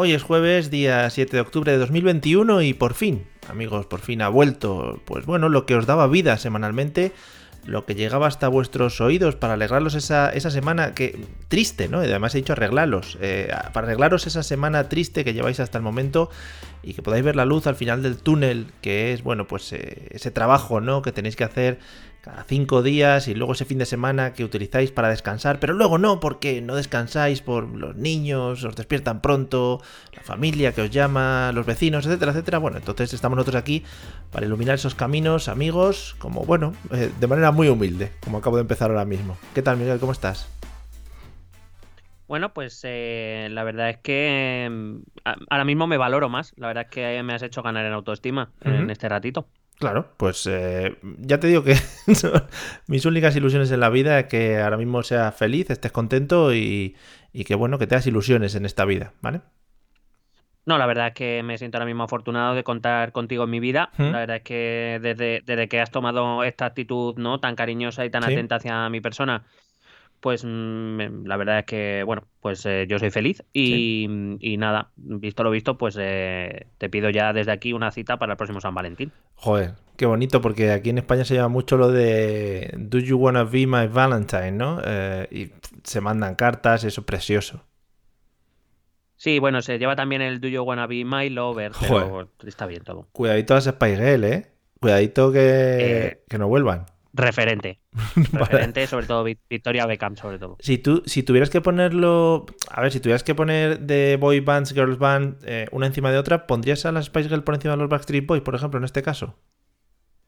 Hoy es jueves, día 7 de octubre de 2021 y por fin, amigos, por fin ha vuelto, pues bueno, lo que os daba vida semanalmente, lo que llegaba hasta vuestros oídos para alegrarlos esa, esa semana que triste, ¿no? Y además he dicho arreglarlos, eh, para arreglaros esa semana triste que lleváis hasta el momento y que podáis ver la luz al final del túnel, que es, bueno, pues eh, ese trabajo, ¿no? Que tenéis que hacer cada cinco días y luego ese fin de semana que utilizáis para descansar, pero luego no, porque no descansáis por los niños, os despiertan pronto, la familia que os llama, los vecinos, etcétera, etcétera. Bueno, entonces estamos nosotros aquí para iluminar esos caminos, amigos, como bueno, eh, de manera muy humilde, como acabo de empezar ahora mismo. ¿Qué tal, Miguel? ¿Cómo estás? Bueno, pues eh, la verdad es que mm, ahora mismo me valoro más. La verdad es que me has hecho ganar en autoestima en este ratito. Claro, pues eh, ya te digo que mis únicas ilusiones en la vida es que ahora mismo seas feliz, estés contento y, y que bueno, que te das ilusiones en esta vida, ¿vale? No, la verdad es que me siento ahora mismo afortunado de contar contigo en mi vida. ¿Mm? La verdad es que desde, desde que has tomado esta actitud no tan cariñosa y tan Sí. atenta hacia mi persona, pues mm, la verdad es que, bueno, pues eh, yo soy feliz y, y nada, visto lo visto, pues eh, te pido ya desde aquí una cita para el próximo San Valentín. Joder, qué bonito, porque aquí en España se llama mucho lo de Do you wanna be my Valentine, ¿no? Eh, y se mandan cartas, eso es precioso. Sí, bueno, se lleva también el Do You Wanna Be My Lover, pero Joder. está bien todo. Cuidadito a las Spice Girl, ¿eh? Cuidadito que, Eh. que no vuelvan. Referente. Referente, sobre todo Vi- Victoria Beckham, sobre todo. Si tú, si tuvieras que ponerlo, a ver, si tuvieras que poner de boy bands, girls band, eh, una encima de otra, ¿pondrías a las Spice Girl por encima de los Backstreet Boys, por ejemplo, en este caso?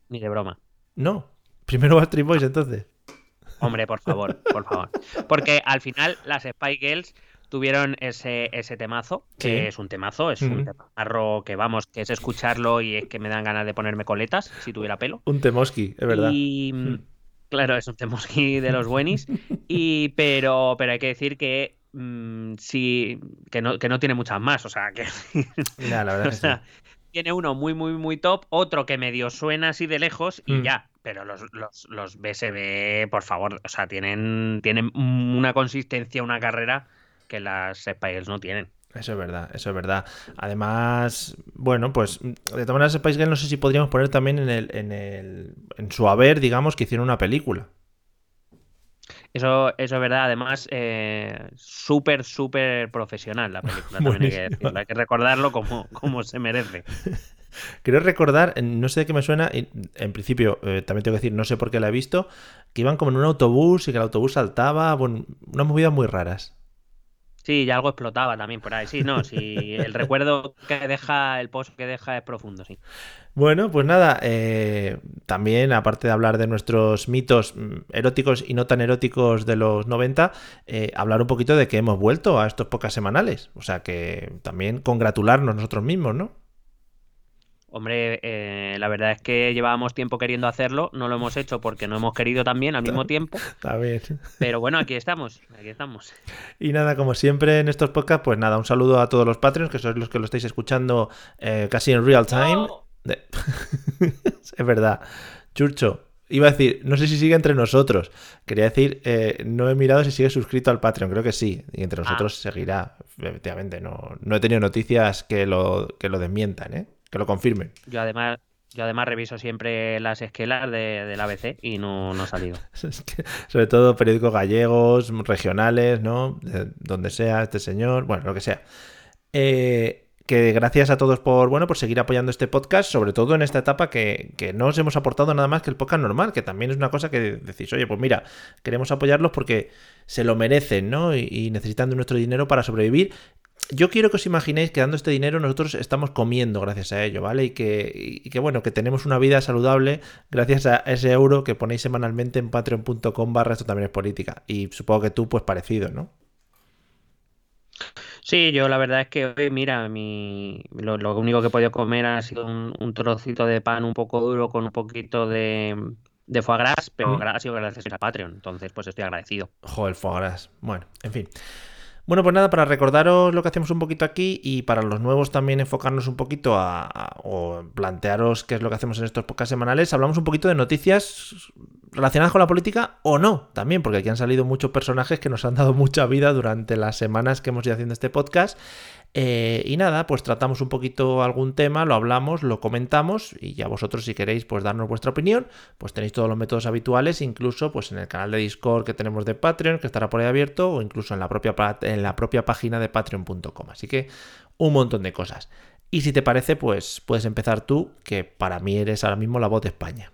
Ni de broma. No. Primero Backstreet Boys, entonces. Hombre, por favor, por favor. Porque al final las Spy Girls tuvieron ese, ese temazo, que es un temazo, es un temazo que vamos, que es escucharlo y es que me dan ganas de ponerme coletas si tuviera pelo. Un Temoski, es verdad. Y mm, claro, es un temoski de los buenis. Y pero, pero hay que decir que mm, sí, que no, que no tiene muchas más. O sea, que Ya, la verdad o que sí. sea, tiene uno muy, muy, muy top, otro que medio suena así de lejos y Mm. ya. Pero los, los, los BSB, por favor, o sea, tienen, tienen una consistencia, una carrera que las Spiles no tienen. Eso es verdad, eso es verdad. Además, bueno, pues de todas maneras Spice Girl no sé si podríamos poner también en el, en el, en su haber, digamos, que hicieron una película. Eso, eso es verdad, además, eh, súper, súper profesional la película, también hay que decirlo. Hay que recordarlo como, como se merece. Creo recordar, no sé de qué me suena, y en principio eh, también tengo que decir, no sé por qué la he visto, que iban como en un autobús y que el autobús saltaba, bueno, unas movidas muy raras. Sí, y algo explotaba también por ahí. Sí, no, sí, el recuerdo que deja, el post que deja es profundo, sí. Bueno, pues nada, eh, también aparte de hablar de nuestros mitos mm, eróticos y no tan eróticos de los 90, eh, hablar un poquito de que hemos vuelto a estos pocas semanales. O sea que también congratularnos nosotros mismos, ¿no? Hombre, eh, la verdad es que llevábamos tiempo queriendo hacerlo, no lo hemos hecho porque no hemos querido también al mismo tiempo, También. pero bueno, aquí estamos, aquí estamos. Y nada, como siempre en estos podcasts, pues nada, un saludo a todos los Patreons, que sois los que lo estáis escuchando eh, casi en real time. De- es verdad. Churcho, iba a decir, no sé si sigue entre nosotros. Quería decir, eh, no he mirado si sigue suscrito al Patreon, creo que sí. Y entre nosotros seguirá, efectivamente. No, no he tenido noticias que lo, que lo desmientan, ¿eh? Que lo confirmen. Yo además, yo además reviso siempre las esquelas de, del ABC y no, no ha salido. Sobre todo periódicos gallegos, regionales, ¿no? De donde sea este señor, bueno, lo que sea. Eh, que gracias a todos por, bueno, por seguir apoyando este podcast, sobre todo en esta etapa que, que no os hemos aportado nada más que el podcast normal, que también es una cosa que decís, oye, pues mira, queremos apoyarlos porque se lo merecen, ¿no? Y, y necesitan de nuestro dinero para sobrevivir. Yo quiero que os imaginéis que dando este dinero nosotros estamos comiendo gracias a ello, ¿vale? Y que, y que bueno, que tenemos una vida saludable gracias a ese euro que ponéis semanalmente en patreon.com barra esto también es política. Y supongo que tú, pues parecido, ¿no? Sí, yo la verdad es que hoy, mira, mi, lo, lo único que he podido comer ha sido un, un trocito de pan un poco duro con un poquito de, de foie gras, pero gra- ha sido gracias a Patreon, entonces pues estoy agradecido. Joder, foie gras. Bueno, en fin. Bueno, pues nada, para recordaros lo que hacemos un poquito aquí y para los nuevos también enfocarnos un poquito a, o plantearos qué es lo que hacemos en estos podcasts semanales, hablamos un poquito de noticias relacionadas con la política o no, también, porque aquí han salido muchos personajes que nos han dado mucha vida durante las semanas que hemos ido haciendo este podcast. Eh, y nada, pues tratamos un poquito algún tema, lo hablamos, lo comentamos y ya vosotros si queréis pues darnos vuestra opinión, pues tenéis todos los métodos habituales, incluso pues en el canal de Discord que tenemos de Patreon, que estará por ahí abierto, o incluso en la propia, en la propia página de patreon.com. Así que un montón de cosas. Y si te parece, pues puedes empezar tú, que para mí eres ahora mismo la voz de España.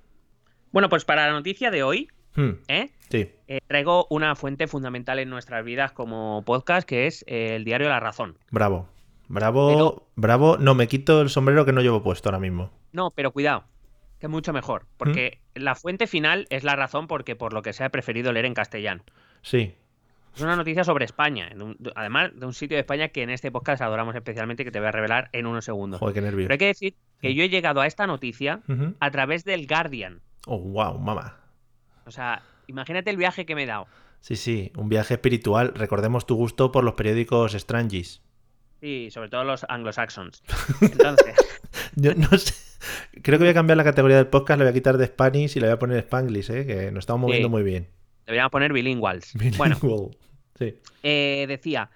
Bueno, pues para la noticia de hoy, Hmm, ¿eh? sí, Eh, traigo una fuente fundamental en nuestras vidas como podcast, que es eh, el diario La Razón. bravo. Bravo, Pero- bravo. No, me quito el sombrero que no llevo puesto ahora mismo. No, pero cuidado, que es mucho mejor, porque ¿Mm? la fuente final es La Razón porque por lo que se ha preferido leer en castellano. Sí, Es una noticia sobre España, de un- de- además de un sitio de España que en este podcast adoramos especialmente, que te voy a revelar en unos segundos. joder, qué nervio. Pero hay que decir que yo he llegado a esta noticia a través del Guardian. Oh, wow, mamá. O sea, imagínate el viaje que me he dado. Sí, sí, un viaje espiritual. Recordemos tu gusto por los periódicos Strangies. Sí, sobre todo los anglosaxons. Entonces, Yo no sé. Creo que voy a cambiar la categoría del podcast, le voy a quitar de Spanish y le voy a poner Spanglish, ¿eh? que nos estamos moviendo Sí. muy bien. deberíamos poner bilinguals. Bueno, Bilingual. Sí. eh, decía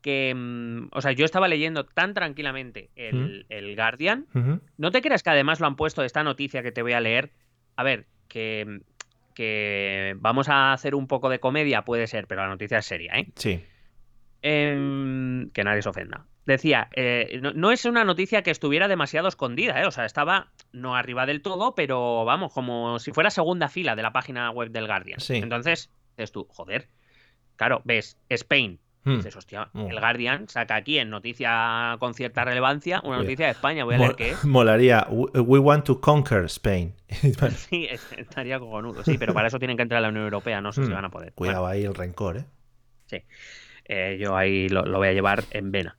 que, mm, o sea, yo estaba leyendo tan tranquilamente el, el Guardian. No te creas que además lo han puesto esta noticia que te voy a leer. A ver, que, que vamos a hacer un poco de comedia, puede ser, pero la noticia es seria, ¿eh? Sí. Em, que nadie se ofenda. Decía, eh, no, no es una noticia que estuviera demasiado escondida, ¿eh? O sea, estaba no arriba del todo, pero vamos, como si fuera segunda fila de la página web del Guardian. Sí. Entonces, dices tú, joder. Claro, ves, Spain. Hmm. Dices, hostia, Mm. el Guardian saca aquí en noticia con cierta relevancia una noticia de España. Voy a leer Mol- qué es. Molaría. We we want to conquer Spain. Sí, es- estaría cojonudo. Sí, pero para eso tienen que entrar a la Unión Europea. No sé si Hmm. van a poder. Cuidado ahí el rencor, ¿eh? Bueno, eh, yo ahí lo, lo voy a llevar en vena.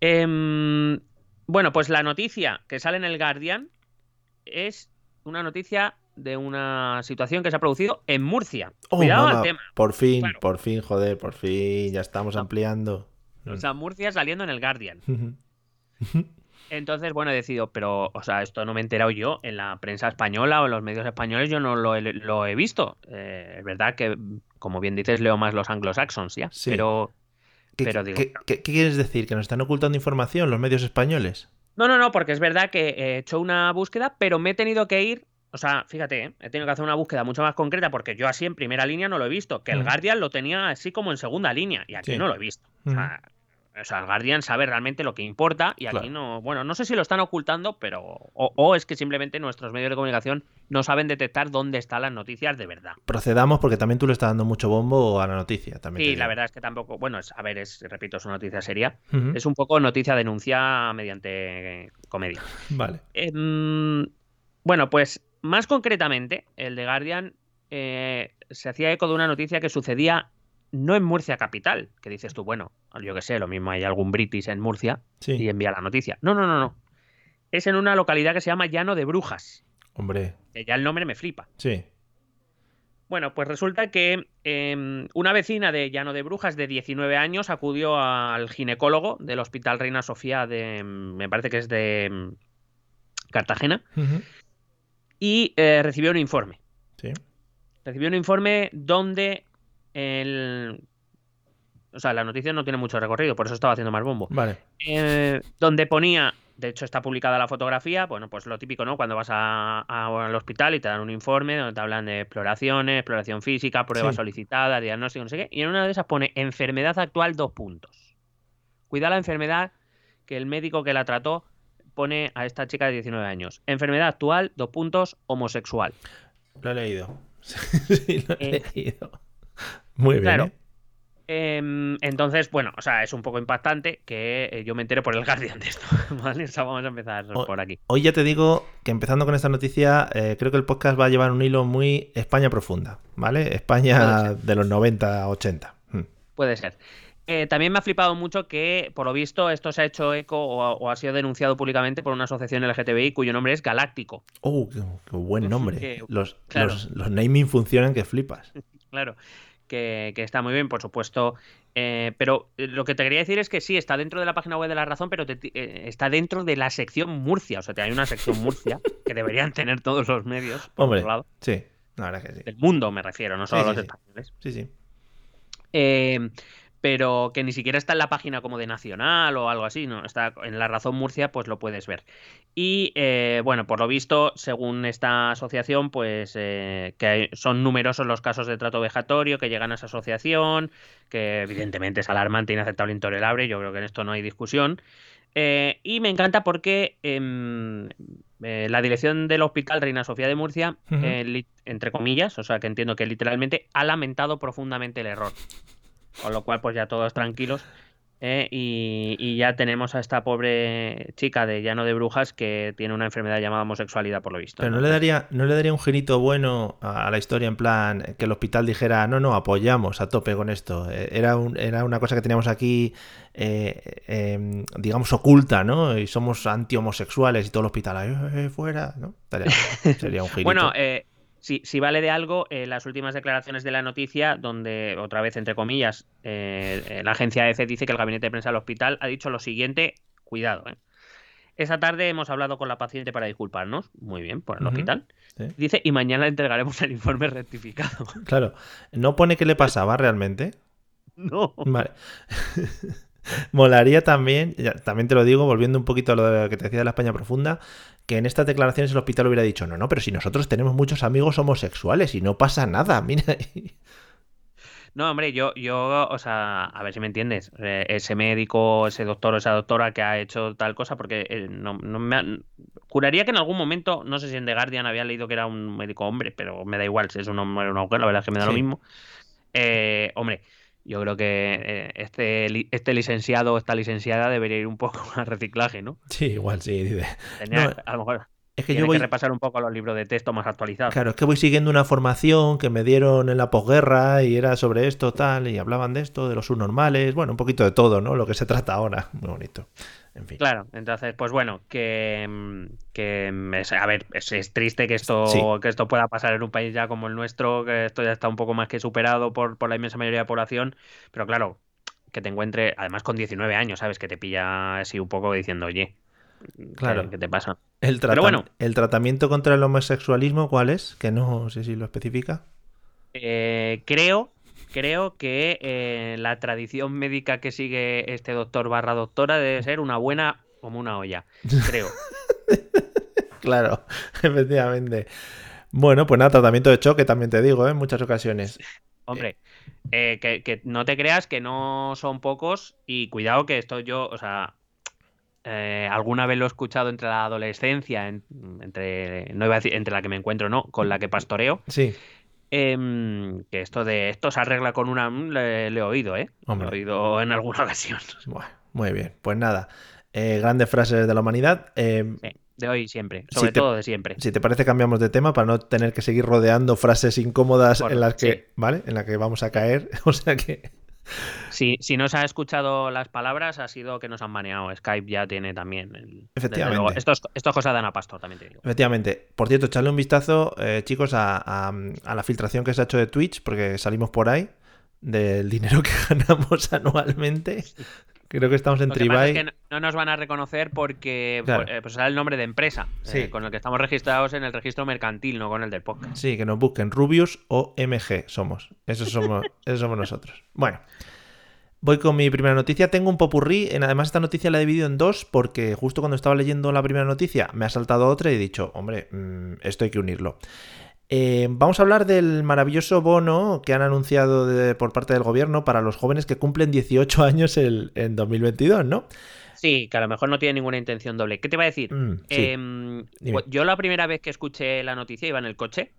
Em, bueno, pues la noticia que sale en el Guardian es una noticia de una situación que se ha producido en Murcia. Oh, Cuidado al tema. Por fin, Claro. por fin, joder, por fin. Ya estamos No. ampliando. O sea, Murcia saliendo en el Guardian. Entonces, bueno, he decidido, pero, o sea, esto no me he enterado yo en la prensa española o en los medios españoles, yo no lo he, lo he visto. Eh, es verdad que, como bien dices, leo más los anglosaxons ya. Sí. Pero, ¿Qué, Pero digo- qué- qué- qué quieres decir? ¿Que nos están ocultando información los medios españoles? No, no, no, porque es verdad que he hecho una búsqueda, pero me he tenido que ir. O sea, fíjate, ¿eh? he tenido que hacer una búsqueda mucho más concreta porque yo así en primera línea no lo he visto. Que el Ujú. Guardian lo tenía así como en segunda línea y aquí Sí. no lo he visto. O sea, o sea, el Guardian sabe realmente lo que importa y aquí Claro. no. Bueno, no sé si lo están ocultando, pero. O, o es que simplemente nuestros medios de comunicación no saben detectar dónde están las noticias de verdad. Procedamos porque también tú le estás dando mucho bombo a la noticia. También Sí, la verdad es que tampoco. Bueno, es, a ver, es, repito, es una noticia seria. Es un poco noticia denuncia mediante comedia. Vale. Em, bueno, pues más concretamente, el de Guardian eh, se hacía eco de una noticia que sucedía no en Murcia capital, que dices tú, bueno, yo que sé, lo mismo hay algún british en Murcia Sí. y envía la noticia. No, no, no, no. Es en una localidad que se llama Llano de Brujas, Hombre, que ya el nombre me flipa. sí. Bueno, pues resulta que em, una vecina de Llano de Brujas de 19 años acudió al ginecólogo del Hospital Reina Sofía de, em, me parece que es de em, Cartagena. Y eh, recibió un informe. Sí. Recibió un informe donde el... O sea, la noticia no tiene mucho recorrido, por eso estaba haciendo más bombo. Vale. Eh, donde ponía, de hecho está publicada la fotografía, bueno, pues lo típico, ¿no? Cuando vas a- a- al hospital y te dan un informe donde te hablan de exploraciones, exploración física, pruebas Sí. solicitadas, diagnóstico, no sé qué, y en una de esas pone enfermedad actual, dos puntos. Cuida la enfermedad que el médico que la trató pone a esta chica de 19 años. Enfermedad actual, dos puntos, homosexual. Lo he leído. sí, lo he Eh, leído. Muy bien. claro. ¿eh? Em, entonces, bueno, o sea, es un poco impactante que eh, yo me entere por el Guardian de esto. ¿vale? O sea, vamos a empezar por aquí. Hoy ya te digo que empezando con esta noticia, creo que el podcast va a llevar un hilo muy España profunda, ¿vale? España de los 90, 80. Mm. Puede ser. Eh, también me ha flipado mucho que, por lo visto, esto se ha hecho eco o, o ha sido denunciado públicamente por una asociación LGTBI cuyo nombre es Galáctico. Oh, qué, qué buen nombre. Que- los, claro. los, los naming funcionan que flipas. Claro, que, que está muy bien, por supuesto. Eh, pero eh, lo que te quería decir es que sí, está dentro de la página web de La Razón, pero te- eh, está dentro de la sección Murcia. O sea, hay una sección Murcia que deberían tener todos los medios, por Hombre, otro lado. sí, la verdad que sí. Del mundo me refiero, no solo Sí, sí, los sí. españoles. Sí, sí. Eh, pero que ni siquiera está en la página como de Nacional o algo así, ¿no? Está en La Razón Murcia, pues lo puedes ver. Y eh, bueno, por lo visto, según esta asociación, pues eh, que son numerosos los casos de trato vejatorio que llegan a esa asociación, que evidentemente es alarmante, inaceptable, intolerable, yo creo que en esto no hay discusión. Eh, y me encanta porque em, la dirección del Hospital Reina Sofía de Murcia, entre comillas, o sea que entiendo que literalmente ha lamentado profundamente el error. Con lo cual, pues ya todos tranquilos. ¿eh? Y, y ya tenemos a esta pobre chica de Llano de Brujas que tiene una enfermedad llamada homosexualidad, por lo visto. Pero no le daría, no le daría un girito bueno a la historia en plan que el hospital dijera, no, no, apoyamos a tope con esto. Eh, Era, un- era una cosa que teníamos aquí, eh, eh, digamos, oculta, ¿no? Y somos anti-homosexuales y todo el hospital, "Ay, eh, fuera, ¿no? Sería un girito. Bueno, eh, si, si vale de algo, eh, las últimas declaraciones de la noticia, donde, otra vez, entre comillas, eh, eh, la agencia EFE dice que el gabinete de prensa del hospital ha dicho lo siguiente, cuidado, ¿eh? Esa tarde hemos hablado con la paciente para disculparnos, muy bien, por el hospital. sí. Dice, y mañana le entregaremos el informe rectificado. Claro, no pone qué le pasaba realmente. no. Vale. Molaría también, ya, también te lo digo, volviendo un poquito a lo que te decía de la España profunda, que en estas declaraciones el hospital hubiera dicho, no, no, pero si nosotros tenemos muchos amigos homosexuales y no pasa nada, mira. No, hombre, yo, yo, o sea, a ver si me entiendes, eh, ese médico, ese doctor o esa doctora que ha hecho tal cosa, porque eh, no, no me han- Juraría que en algún momento, no sé si en The Guardian había leído que era un médico hombre, pero me da igual si es un hombre o una mujer, la verdad es que me da lo mismo. Eh, hombre, yo creo que eh, este, este licenciado o esta licenciada debería ir un poco a reciclaje, ¿no? Sí, igual sí, dice. Tenía- No, a lo mejor Es que yo voy, que repasar un poco los libros de texto más actualizados. claro, es que voy siguiendo una formación que me dieron en la posguerra y era sobre esto, tal, y hablaban de esto, de los subnormales, bueno, un poquito de todo, ¿no? Lo que se trata ahora, muy bonito. En fin. Claro, entonces, pues bueno, que, mm, que mm, es- a ver, es, es triste que esto, Sí. que esto pueda pasar en un país ya como el nuestro, que esto ya está un poco más que superado por, por la inmensa mayoría de la población, pero claro, que te encuentre, además con 19 años, ¿sabes? Que te pilla así un poco diciendo, oye, ¿qué- Claro. ¿qué, te pasa? El, Pero bueno. el tratamiento contra el homosexualismo, ¿cuál es? Que no sé si lo especifica. Eh, creo, creo que eh, la tradición médica que sigue este doctor barra doctora debe ser una buena como una olla, creo. Claro, efectivamente. Bueno, pues nada, tratamiento de choque también te digo, ¿eh? en muchas ocasiones. Hombre, eh, que, que no te creas que no son pocos y cuidado que esto yo, o sea, eh, alguna vez lo he escuchado entre la adolescencia, en- entre, no iba a decir entre la que me encuentro, no, con la que pastoreo, Sí, em, que esto de esto se arregla con una, mm, le, le he oído, ¿eh? Hombre. Lo he oído en alguna ocasión. bueno, muy bien. Pues nada, eh, grandes frases de la humanidad. Eh, Sí, de hoy siempre, sobre te- todo de siempre. si te parece, cambiamos de tema para no tener que seguir rodeando frases incómodas en las que, sí. ¿vale? En las que vamos a caer. O sea que, Si, si no se ha escuchado las palabras, ha sido que nos han baneado. Skype ya tiene también. el- Efectivamente. luego. Esto, es, esto es cosa de Ana Pastor, también te digo. efectivamente. Por cierto, echarle un vistazo, eh, chicos, a, a- a la filtración que se ha hecho de Twitch, porque salimos por ahí, del dinero que ganamos anualmente. Creo que estamos en Lo que pasa es Tribai. que no, no nos van a reconocer porque Claro. pues, eh, pues será el nombre de empresa Sí. eh, con el que estamos registrados en el registro mercantil, no con el del podcast. Sí, que nos busquen Rubius o MG somos. Eso somos, eso somos nosotros. Bueno, voy con mi primera noticia. Tengo un popurrí. Además, esta noticia la he dividido en dos porque justo cuando estaba leyendo la primera noticia me ha saltado otra y he dicho, hombre, mm, esto hay que unirlo. Eh, vamos a hablar del maravilloso bono que han anunciado de- por parte del gobierno para los jóvenes que cumplen 18 años el- en 2022, ¿no? Sí, que a lo mejor no tiene ninguna intención doble. ¿Qué te va a decir? Mm, sí. Em, yo la primera vez que escuché la noticia iba en el coche.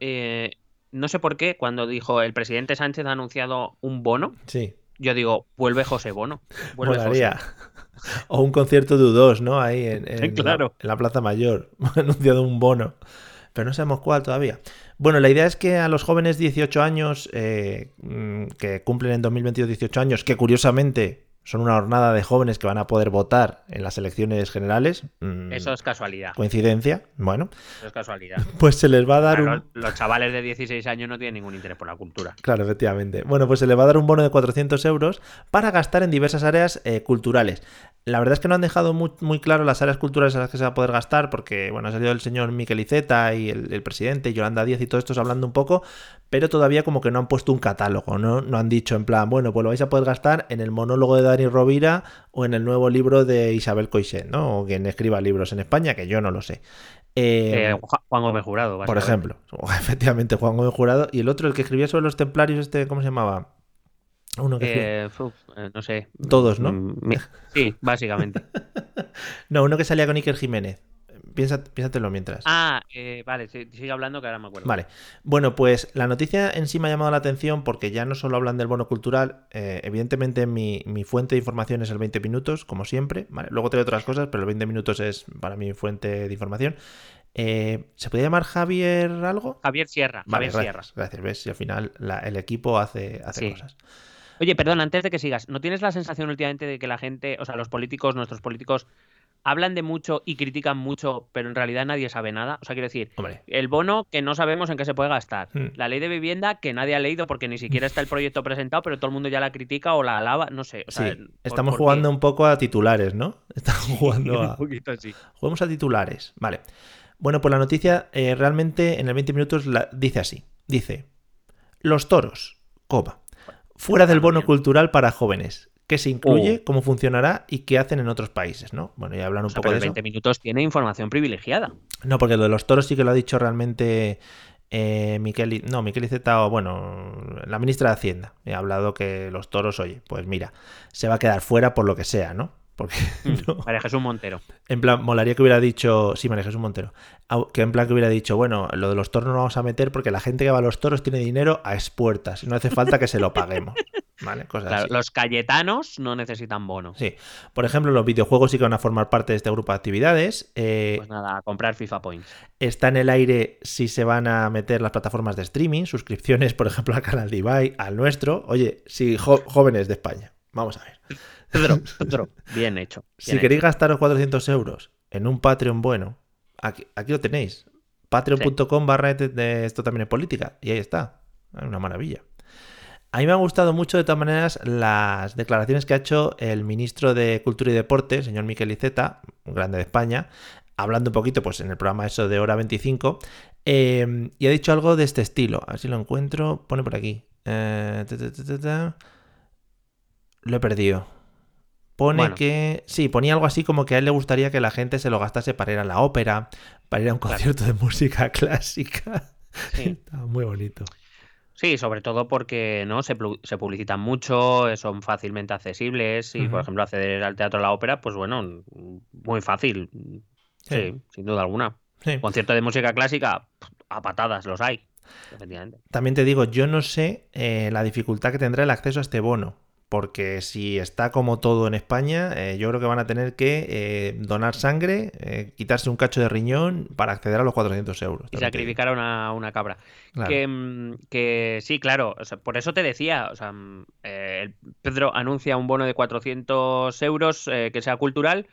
Eh, no sé por qué, cuando dijo el presidente Sánchez ha anunciado un bono, Sí. yo digo, vuelve José Bono. Vuelve. O un concierto de U2, ¿no? Ahí en, en Claro. la, en la Plaza Mayor. Ha anunciado un bono. Pero no sabemos cuál todavía. Bueno, la idea es que a los jóvenes 18 años, eh, mm, que cumplen en 2022 18 años, que curiosamente son una jornada de jóvenes que van a poder votar en las elecciones generales. mm, Eso es casualidad. Coincidencia. Bueno, Eso es casualidad. pues se les va a dar Claro, un. los, chavales de 16 años no tienen ningún interés por la cultura. Claro, efectivamente. Bueno, pues se le va a dar un bono de 400 euros para gastar en diversas áreas eh, culturales. La verdad es que no han dejado muy, muy claro las áreas culturales en las que se va a poder gastar, porque, bueno, ha salido el señor Miquel Iceta y el, el presidente, Yolanda Díaz y todos estos hablando un poco, pero todavía como que no han puesto un catálogo, ¿no? No han dicho en plan, bueno, pues lo vais a poder gastar en el monólogo de Dani Rovira o en el nuevo libro de Isabel Coixet, ¿no? O quien escriba libros en España, que yo no lo sé. Eh, Eh, Ju- Juan Gómez Jurado. por ejemplo, efectivamente, Juan Gómez Jurado. Y el otro, el que escribía sobre los templarios, este, ¿cómo se llamaba? Uno que Eh, uf, eh, no sé. Todos, ¿no? Mm, Sí, básicamente. No, uno que salía con Iker Jiménez. Piensa, piénsatelo mientras. Ah, eh, vale, sigue hablando que ahora me acuerdo. Vale. Bueno, pues la noticia en sí me ha llamado la atención porque ya no solo hablan del bono cultural, eh, evidentemente mi, mi fuente de información es el 20 minutos, como siempre. ¿vale? Luego traigo otras cosas, pero el 20 minutos es para mi fuente de información. Eh, ¿Se podría llamar Javier algo? Javier Sierra. Vale, Javier Sierra. gracias. ¿Ves? Si al final la- el equipo hace, hace Sí. cosas. Oye, perdón, antes de que sigas, ¿no tienes la sensación últimamente de que la gente, o sea, los políticos, nuestros políticos, hablan de mucho y critican mucho, pero en realidad nadie sabe nada? O sea, quiero decir, Hombre, el bono que no sabemos en qué se puede gastar, Hmm. la ley de vivienda que nadie ha leído porque ni siquiera está el proyecto presentado, pero todo el mundo ya la critica o la alaba, no sé. O sea, sí, ¿por- estamos por jugando un poco a titulares, ¿no? Estamos jugando Un a... poquito así. Juguemos a titulares. Vale. Bueno, pues la noticia eh, realmente en el 20 minutos la, dice así. Dice, los toros, coma, fuera del bono cultural para jóvenes. ¿Qué se incluye? Oh. ¿Cómo funcionará? ¿Y qué hacen en otros países? ¿no? Bueno, ya hablan un O sea, poco de el eso. 20 minutos tiene información privilegiada. No, porque lo de los toros sí que lo ha dicho realmente eh, Miquel, no, Miquel Iceta, bueno, la ministra de Hacienda. Ha hablado que los toros, oye, pues mira, se va a quedar fuera por lo que sea, ¿no? Porque no. María Jesús Montero. En plan, molaría que hubiera dicho, sí, María Jesús Montero, que en plan que hubiera dicho, bueno, lo de los toros no lo vamos a meter porque la gente que va a los toros tiene dinero a expuertas y no hace falta que se lo paguemos. ¿Vale? Cosas Claro, así. los cayetanos no necesitan bono. Sí. Por ejemplo, los videojuegos sí que van a formar parte de este grupo de actividades. Eh, Pues nada, a comprar FIFA Points. Está en el aire si se van a meter las plataformas de streaming, suscripciones, por ejemplo, al canal de Ibai, al nuestro. Oye, si jo- jóvenes de España, vamos a ver. Pedro, Pedro, bien hecho. Si bien queréis gastaros 400 euros en un Patreon bueno, aquí, aquí lo tenéis. Patreon.com barra de, esto también es política. Y ahí está. Una maravilla. A mí me han gustado mucho, de todas maneras, las declaraciones que ha hecho el ministro de Cultura y Deporte, señor Miquel Iceta, un grande de España, hablando un poquito pues, en el programa eso de hora 25, eh, y ha dicho algo de este estilo. A ver si lo encuentro. Pone por aquí. Eh, ta, ta, ta, ta, ta. Lo he perdido. Pone Bueno. que. Sí, ponía algo así como que a él le gustaría que la gente se lo gastase para ir a la ópera, para ir a un Claro. concierto de música clásica. Sí. Está muy bonito. Sí, sobre todo porque no se, publicitan mucho, son fácilmente accesibles y, por ejemplo, acceder al teatro a la ópera, pues bueno, muy fácil. Sí, Sí. sin duda alguna. Sí. Concierto de música clásica, a patadas los hay, efectivamente. También te digo, yo no sé eh, la dificultad que tendrá el acceso a este bono. Porque si está como todo en España, eh, yo creo que van a tener que eh, donar sangre, eh, quitarse un cacho de riñón para acceder a los 400 euros. Y sacrificar a una, una cabra. Claro. Que, mm, que sí, claro, o sea, por eso te decía, o sea, mm, Pedro anuncia un bono de 400 euros eh, que sea cultural,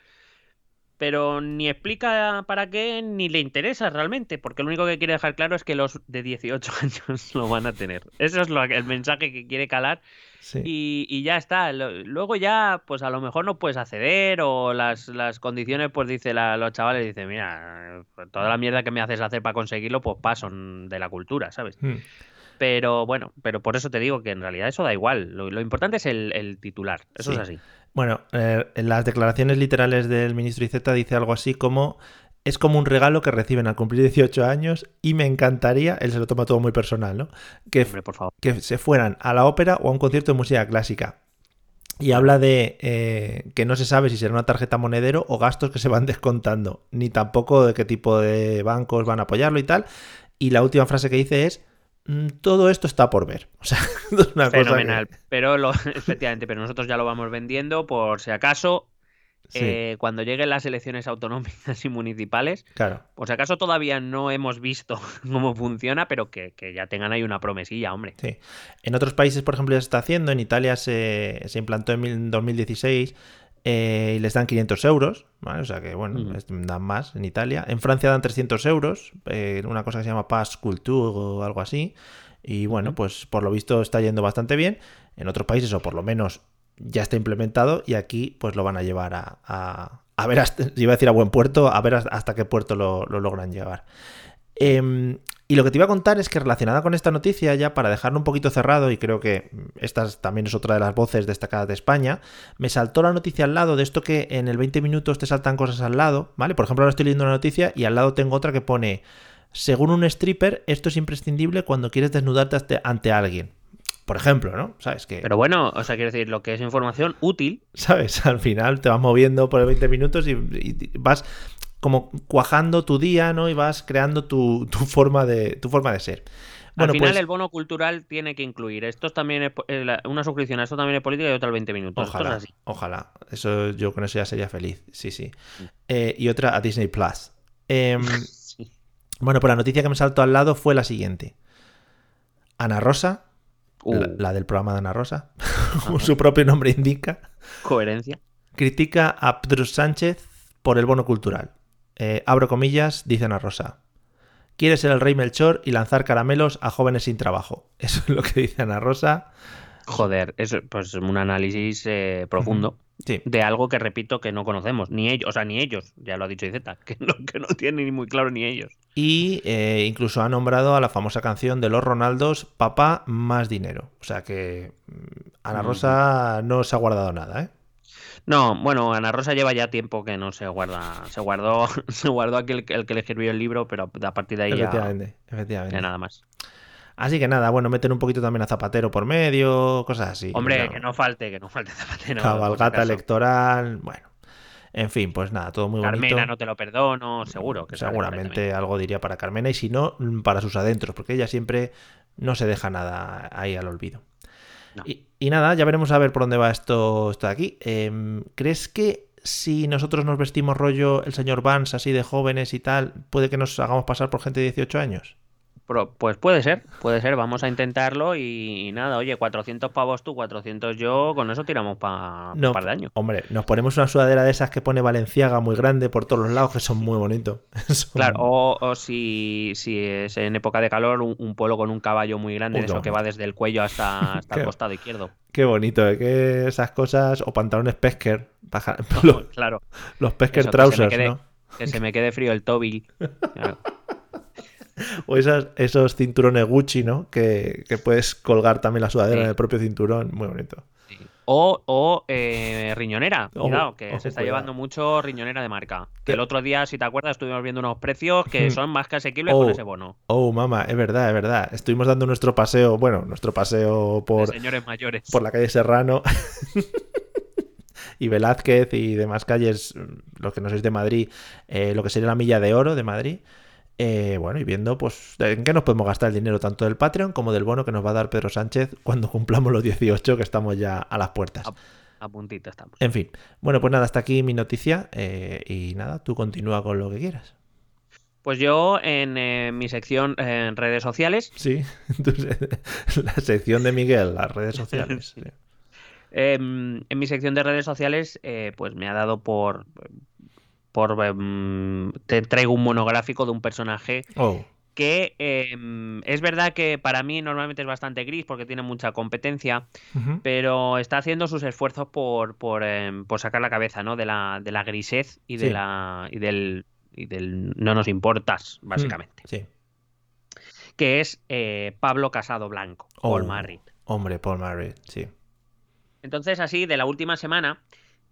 pero ni explica para qué ni le interesa realmente, porque lo único que quiere dejar claro es que los de 18 años lo van a tener. Eso es lo, el mensaje que quiere calar Sí. y, y ya está. Luego ya, pues a lo mejor no puedes acceder o las, las condiciones, pues dice la- los chavales, dice, mira, toda la mierda que me haces hacer para conseguirlo, pues paso de la cultura, ¿sabes? Hmm. Pero bueno, pero por eso te digo que en realidad eso da igual. Lo, lo importante es el, el titular. Eso Sí. es así. Bueno, eh, en las declaraciones literales del ministro Iceta dice algo así como es como un regalo que reciben al cumplir 18 años y me encantaría, él se lo toma todo muy personal, ¿no? Que, Hombre, por favor. que se fueran a la ópera o a un concierto de música clásica. Y habla de eh, que no se sabe si será una tarjeta monedero o gastos que se van descontando, ni tampoco de qué tipo de bancos van a apoyarlo y tal. Y la última frase que dice es, todo esto está por ver. O sea, es una Fenomenal. cosa que... Pero lo, efectivamente, pero nosotros ya lo vamos vendiendo por si acaso. Sí, eh, cuando lleguen las elecciones autonómicas y municipales, claro. por si acaso todavía no hemos visto cómo funciona, pero que, que ya tengan ahí una promesilla, hombre. Sí. En otros países, por ejemplo, ya se está haciendo. En Italia se, se implantó en mil- 2016 eh, y les dan 500 euros. ¿vale? O sea que, bueno, les dan más en Italia. En Francia dan 300 euros. eh, una cosa que se llama Pass Culture o algo así. Y bueno, pues por lo visto está yendo bastante bien. En otros países, o por lo menos ya está implementado. Y aquí, pues lo van a llevar a. a, a ver, hasta, iba a decir a buen puerto, a ver hasta, hasta qué puerto lo, lo logran llevar. Em, y lo que te iba a contar es que relacionada con esta noticia, ya para dejarlo un poquito cerrado, y creo que esta es- también es otra de las voces destacadas de España, me saltó la noticia al lado de esto que en el 20 minutos te saltan cosas al lado, ¿vale? Por ejemplo, ahora estoy leyendo una noticia y al lado tengo otra que pone, según un stripper, esto es imprescindible cuando quieres desnudarte ante- ante alguien. Por ejemplo, ¿no? ¿Sabes? Que, Pero bueno, o sea, quiero decir, lo que es información útil, ¿sabes? Al final te vas moviendo por el 20 minutos y, y vas como cuajando tu día, ¿no? Y vas creando tu, tu forma, de, tu forma de ser. Bueno, Al final pues el bono cultural tiene que incluir. Esto es también es eh, una suscripción, a esto también es política y otra al 20 minutos. Esto ojalá, es así. ojalá. Eso yo con eso ya sería feliz, sí, sí. Mm. Eh, y otra a Disney Plus. Em, Sí. bueno, pues la noticia que me saltó al lado fue la siguiente. Ana Rosa, Uh, la, la del programa de Ana Rosa, como su propio nombre indica, coherencia. critica a Pedro Sánchez por el bono cultural. Eh, abro comillas, dice Ana Rosa. Quiere ser el rey Melchor y lanzar caramelos a jóvenes sin trabajo. Eso es lo que dice Ana Rosa. Joder, es pues un análisis eh, profundo Sí, de algo que repito que no conocemos, ni ellos, o sea, ni ellos, ya lo ha dicho IZ, que no, que no tienen ni muy claro ni ellos. Y eh, incluso ha nombrado a la famosa canción de los Ronaldos, Papá más dinero. O sea que mm, Ana. Rosa no se ha guardado nada, ¿eh? No, bueno, Ana Rosa lleva ya tiempo que no se guarda, se guardó, se guardó aquel el que le escribió el libro, pero a partir de ahí ya, Efectivamente, ya nada más. Así que nada, bueno, meten un poquito también a Zapatero por medio, cosas así. Hombre, Claro. que no falte, que no falte Zapatero. Cabalgata electoral, bueno. En fin, pues nada, todo muy Carmena, bonito. no te lo perdono, seguro que Seguramente algo diría para Carmena y si no, para sus adentros, porque ella siempre no se deja nada ahí al olvido. No. Y, y nada, ya veremos a ver por dónde va esto, esto de aquí. Em, ¿Crees que si nosotros nos vestimos rollo el señor Vance así de jóvenes y tal, puede que nos hagamos pasar por gente de 18 años? Pro- Pues puede ser, puede ser, vamos a intentarlo y, nada, oye, 400 pavos tú, 400 yo, con eso tiramos para No, un par de años. Hombre, nos ponemos una sudadera de esas que pone Valenciaga muy grande por todos los lados, que son muy bonitos. Son- Claro, o, o si, si es en época de calor, un, un polo con un caballo muy grande, de eso que va desde el cuello hasta, hasta el costado izquierdo. Qué bonito, ¿eh? que esas cosas, o pantalones Pesker, paja- los, Claro, los Pesker Eso, que se me trousers, quede- ¿no? que se me quede frío el tobil. Claro. O esas, esos cinturones Gucci, ¿no? Que, que puedes colgar también la sudadera Sí. en el propio cinturón. Muy bonito. Sí. O, o eh, riñonera, cuidado, que se está cuidado. llevando mucho riñonera de marca. Que- Que el otro día, si te acuerdas, estuvimos viendo unos precios que Hmm. son más que asequibles Oh. con ese bono. Oh, mamá, es verdad, es verdad. Estuvimos dando nuestro paseo, bueno, nuestro paseo de por, señores mayores. por la calle Serrano y Velázquez y demás calles, los que no sois de Madrid, eh, lo que sería la milla de oro de Madrid. Eh, bueno, y viendo pues en qué nos podemos gastar el dinero tanto del Patreon como del bono que nos va a dar Pedro Sánchez cuando cumplamos los 18 que estamos ya a las puertas. A puntito estamos. En fin, bueno, pues nada, hasta aquí mi noticia eh, y nada, tú continúa con lo que quieras. Pues yo en eh, mi sección en redes sociales, Sí, entonces, la sección de Miguel, las redes sociales. sí. em, en mi sección de redes sociales, pues me ha dado por por em, te traigo un monográfico de un personaje Oh, que em, es verdad que para mí normalmente es bastante gris porque tiene mucha competencia, pero está haciendo sus esfuerzos por, por, em, por sacar la cabeza, ¿no? De la, de la grisez y de la y del y del no nos importas, básicamente. Sí. Que es eh, Pablo Casado Blanco, Paul Oh. Marrit. Hombre, Paul Marriott, sí. Entonces, así, de la última semana,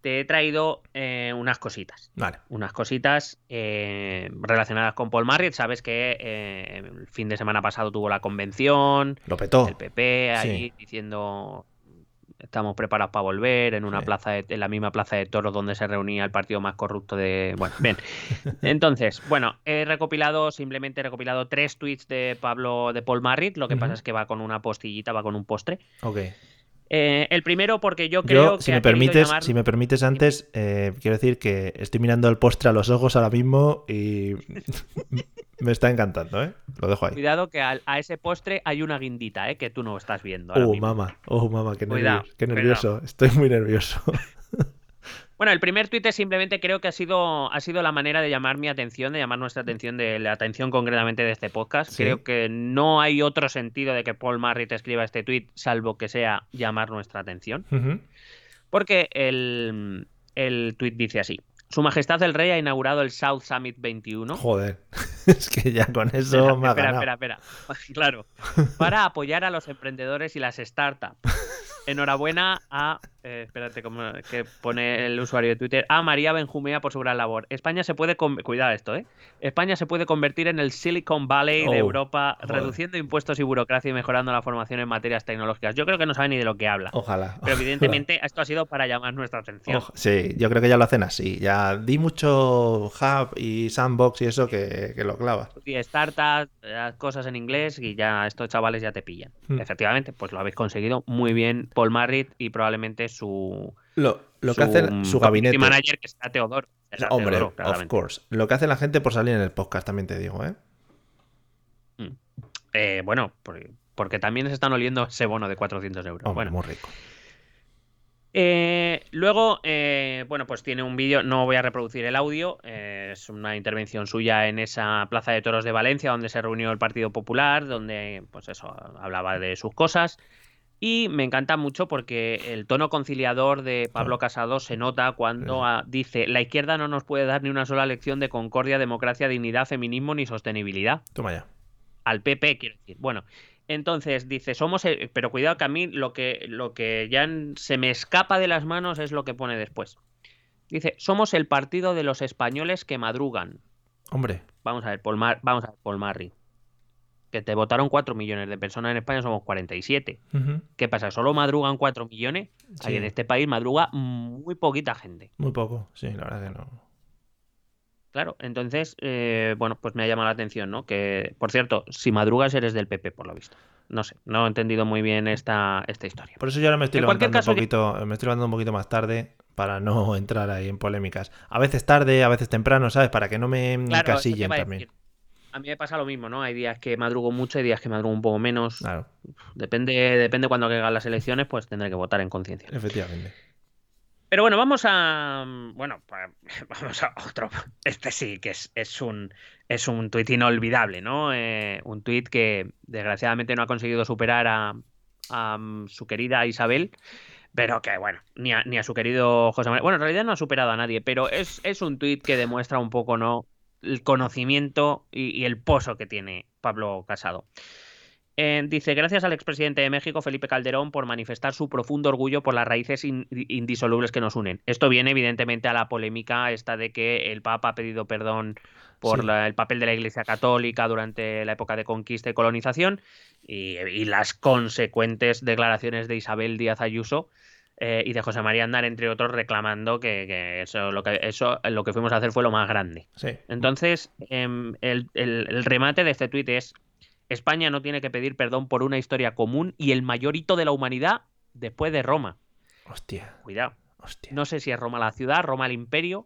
te he traído eh, unas cositas. Vale. Unas cositas eh, relacionadas con Paul Marriott. Sabes que eh, el fin de semana pasado tuvo la convención, Lo petó. el PP ahí Sí. diciendo estamos preparados para volver en una Sí. plaza de- en la misma plaza de toros donde se reunía el partido más corrupto de bueno bien entonces bueno he recopilado simplemente he recopilado tres tweets de Pablo de Paul Marrit lo que pasa es que va con una postillita va con un postre Ok. Eh, el primero porque yo creo Yo, que si me permites, llamar- si me permites antes, eh, quiero decir que estoy mirando el postre a los ojos ahora mismo y me está encantando, ¿eh? Lo dejo ahí. cuidado que al- a, ese postre hay una guindita eh, que tú no estás viendo ahora Oh, mismo. mamá, oh, mamá, qué nervios, qué cuidado. nervioso. Estoy muy nervioso. Bueno, el primer tuit es simplemente creo que ha sido, ha sido la manera de llamar mi atención, de llamar nuestra atención, de la atención concretamente de este podcast. Sí. Creo que no hay otro sentido de que Paul Marrit escriba este tuit, salvo que sea llamar nuestra atención. Porque el, el tuit dice así. Su Majestad el Rey ha inaugurado el South Summit 21. Joder, es que ya con eso Espera, me ha espera, ganado. espera, espera. Claro. Para apoyar a los emprendedores y las startups. Enhorabuena a. eh, espérate, ¿cómo que pone el usuario de Twitter? A María Benjumea por su gran labor. España se puede. Cuidado esto, ¿eh? España se puede convertir en el Silicon Valley Oh, de Europa, joder. reduciendo impuestos y burocracia y mejorando la formación en materias tecnológicas. Yo creo que no sabe ni de lo que habla. Ojalá. Pero ojalá. evidentemente esto ha sido para llamar nuestra atención. Oja- Sí, yo creo que ya lo hacen así. Ya di mucho hub y sandbox y eso que, que lo clava. y startups, eh, cosas en inglés y ya estos chavales ya te pillan. Hmm. Efectivamente, pues lo habéis conseguido muy bien Paul Marrit y probablemente su, Lo, lo que su, hacen su community gabinete. manager que está Teodoro. Hombre, Teodoro, of course. Lo que hace la gente por salir en el podcast, también te digo, ¿eh? Eh, bueno, por- porque también se están oliendo ese bono de 400 euros. Hombre, bueno, muy rico. Eh, luego, eh, bueno, pues tiene un vídeo, no voy a reproducir el audio, eh, es una intervención suya en esa plaza de toros de Valencia donde se reunió el Partido Popular, donde, pues eso, hablaba de sus cosas. Y me encanta mucho porque el tono conciliador de Pablo Casado se nota cuando Sí. dice, la izquierda no nos puede dar ni una sola lección de concordia, democracia, dignidad, feminismo ni sostenibilidad Toma ya. al PP, quiero decir. Bueno, entonces dice, somos, pero cuidado que a mí lo que, lo que ya se me escapa de las manos es lo que pone después. Dice, somos el partido de los españoles que madrugan. Hombre, Vamos a ver, Paul Mar- vamos a ver, Paul Marri. Que te votaron 4 millones de personas en España, somos 47. ujú, ¿Qué pasa? ¿Solo madrugan 4 millones? Ahí Sí. en este país madruga muy poquita gente. muy poco. Sí, la verdad que no. Claro, entonces, eh, bueno, pues me ha llamado la atención, ¿no? Que, por cierto, si madrugas eres del PP, por lo visto. No sé, no he entendido muy bien esta, esta historia. Por eso yo ahora me estoy En levantando caso, un poquito, me estoy levantando un poquito más tarde para no entrar ahí en polémicas. A veces tarde, a veces temprano, ¿sabes? Para que no me Claro, encasillen también. decir. A mí me pasa lo mismo, ¿no? Hay días que madrugo mucho, hay días que madrugo un poco menos. Claro, Depende, depende cuando caigan las elecciones, pues tendré que votar en conciencia. efectivamente. Pero bueno, vamos a. Bueno, pa- vamos a otro. Este sí que es, es un es un tuit inolvidable, ¿no? Eh, un tuit que desgraciadamente no ha conseguido superar a, a, su querida Isabel. Pero que bueno, ni a, ni a su querido José María. Bueno, en realidad no ha superado a nadie, pero es, es un tuit que demuestra un poco, ¿no? El conocimiento y, y el pozo que tiene Pablo Casado. Eh, dice, gracias al expresidente de México, Felipe Calderón, por manifestar su profundo orgullo por las raíces in- indisolubles que nos unen. Esto viene evidentemente a la polémica esta de que el Papa ha pedido perdón por Sí. la- el papel de la Iglesia Católica durante la época de conquista y colonización y, y las consecuentes declaraciones de Isabel Díaz Ayuso eh, y de José María Andar, entre otros, reclamando que, que eso, lo que eso lo que fuimos a hacer fue lo más grande. Sí. Entonces, em, el, el- el remate de este tuit es, España no tiene que pedir perdón por una historia común y el mayor hito de la humanidad después de Roma. Hostia, Cuidado. hostia. No sé si es Roma la ciudad, Roma el imperio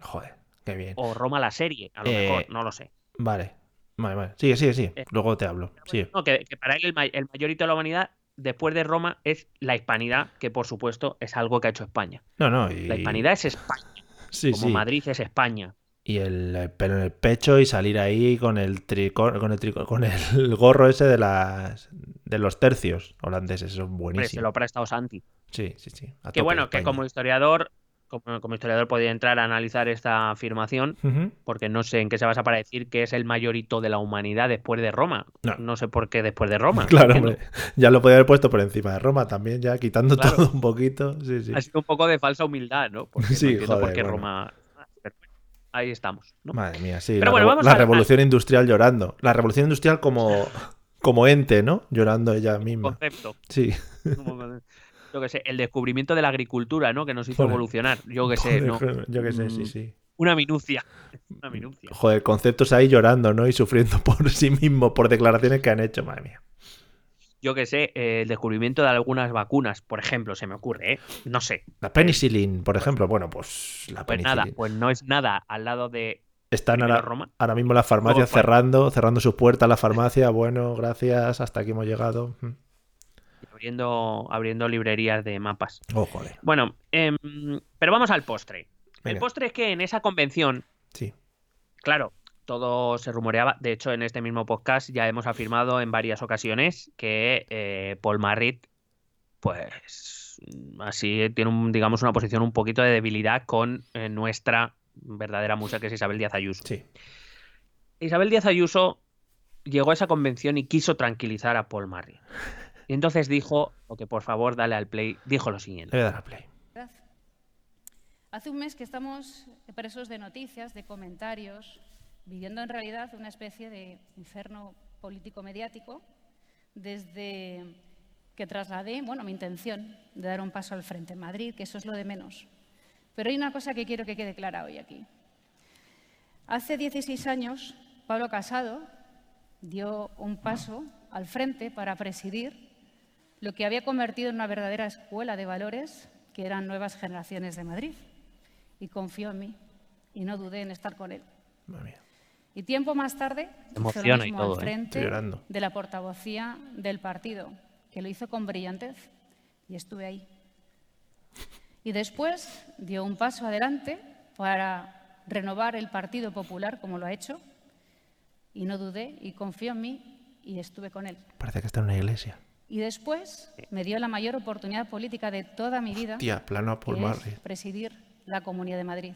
Joder, qué bien. o Roma la serie, a lo Eh, mejor, no lo sé. Vale, vale, vale. Sigue, sigue, sigue. Eh, Luego te hablo. Sigue. No, que, que para él el, ma- el mayor hito de la humanidad después de Roma es la hispanidad, que por supuesto es algo que ha hecho España. No, no, y... La hispanidad es España, Sí, como sí. Madrid es España. Y el pelo en el pecho y salir ahí con el tricor, con el con el gorro ese de las de los tercios holandeses, eso es Hombre, se buenísimo. lo ha prestado Santi. Sí, sí, sí. Que bueno, que como historiador, como, como historiador podía entrar a analizar esta afirmación, porque no sé en qué se basa para decir que es el mayor hito de la humanidad después de Roma. No. sé por qué después de Roma. Claro, hombre. Ya lo podía haber puesto por encima de Roma también, ya quitando Claro. todo un poquito. Sí, sí. Ha sido un poco de falsa humildad, ¿no? Porque Sí, no entiendo por joder, qué bueno. Roma. Ahí estamos, ¿no? Madre mía, sí. Pero la bueno, vamos la a- revolución industrial llorando. La revolución industrial como, como ente, ¿no? Llorando ella misma. Concepto. Sí. Yo qué sé, el descubrimiento de la agricultura, ¿no? Que nos hizo Joder. evolucionar. Yo qué sé, ¿no? Yo qué sé, sí, Mm. sí. Una minucia. Una minucia. Joder, conceptos ahí llorando, ¿no? Y sufriendo por sí mismo, por declaraciones que han hecho, madre mía. Yo qué sé, eh, el descubrimiento de algunas vacunas, por ejemplo, se me ocurre, ¿eh? No sé. La penicilin, por ejemplo. Bueno, pues la Pues penicilin. nada, pues no es nada al lado de Están ahora, Roma. ahora mismo las farmacias cerrando, cerrando sus puertas la farmacia. Bueno, gracias, hasta aquí hemos llegado. Abriendo, abriendo librerías de mapas. Oh, joder. Bueno, em, pero vamos al postre. El postre es que en esa convención, Sí. claro, todo se rumoreaba. De hecho, en este mismo podcast ya hemos afirmado en varias ocasiones que eh, Paul Marrit, pues así tiene, un, digamos, una posición un poquito de debilidad con eh, nuestra verdadera musa, que es Isabel Díaz Ayuso. Sí. Isabel Díaz Ayuso llegó a esa convención y quiso tranquilizar a Paul Marrit. Y entonces dijo, o que por favor dale al play, dijo lo Le siguiente. voy a dar a play. Hace un mes que estamos presos de noticias, de comentarios, viviendo en realidad una especie de inferno político-mediático, desde que trasladé, bueno, mi intención de dar un paso al frente en Madrid, que eso es lo de menos. Pero hay una cosa que quiero que quede clara hoy aquí. Hace 16 años, Pablo Casado dio un paso al frente para presidir lo que había convertido en una verdadera escuela de valores que eran nuevas generaciones de Madrid. Y confió en mí y no dudé en estar con él. Y tiempo más tarde hizo lo mismo todo, al ¿eh? frente de la portavocía del partido, que lo hizo con brillantez y estuve ahí. Y después dio un paso adelante para renovar el Partido Popular como lo ha hecho y no dudé y confió en mí y estuve con él. Parece que está en una iglesia. Y después me dio la mayor oportunidad política de toda mi vida, Tía, plano a Paul que es Marriott. presidir la Comunidad de Madrid,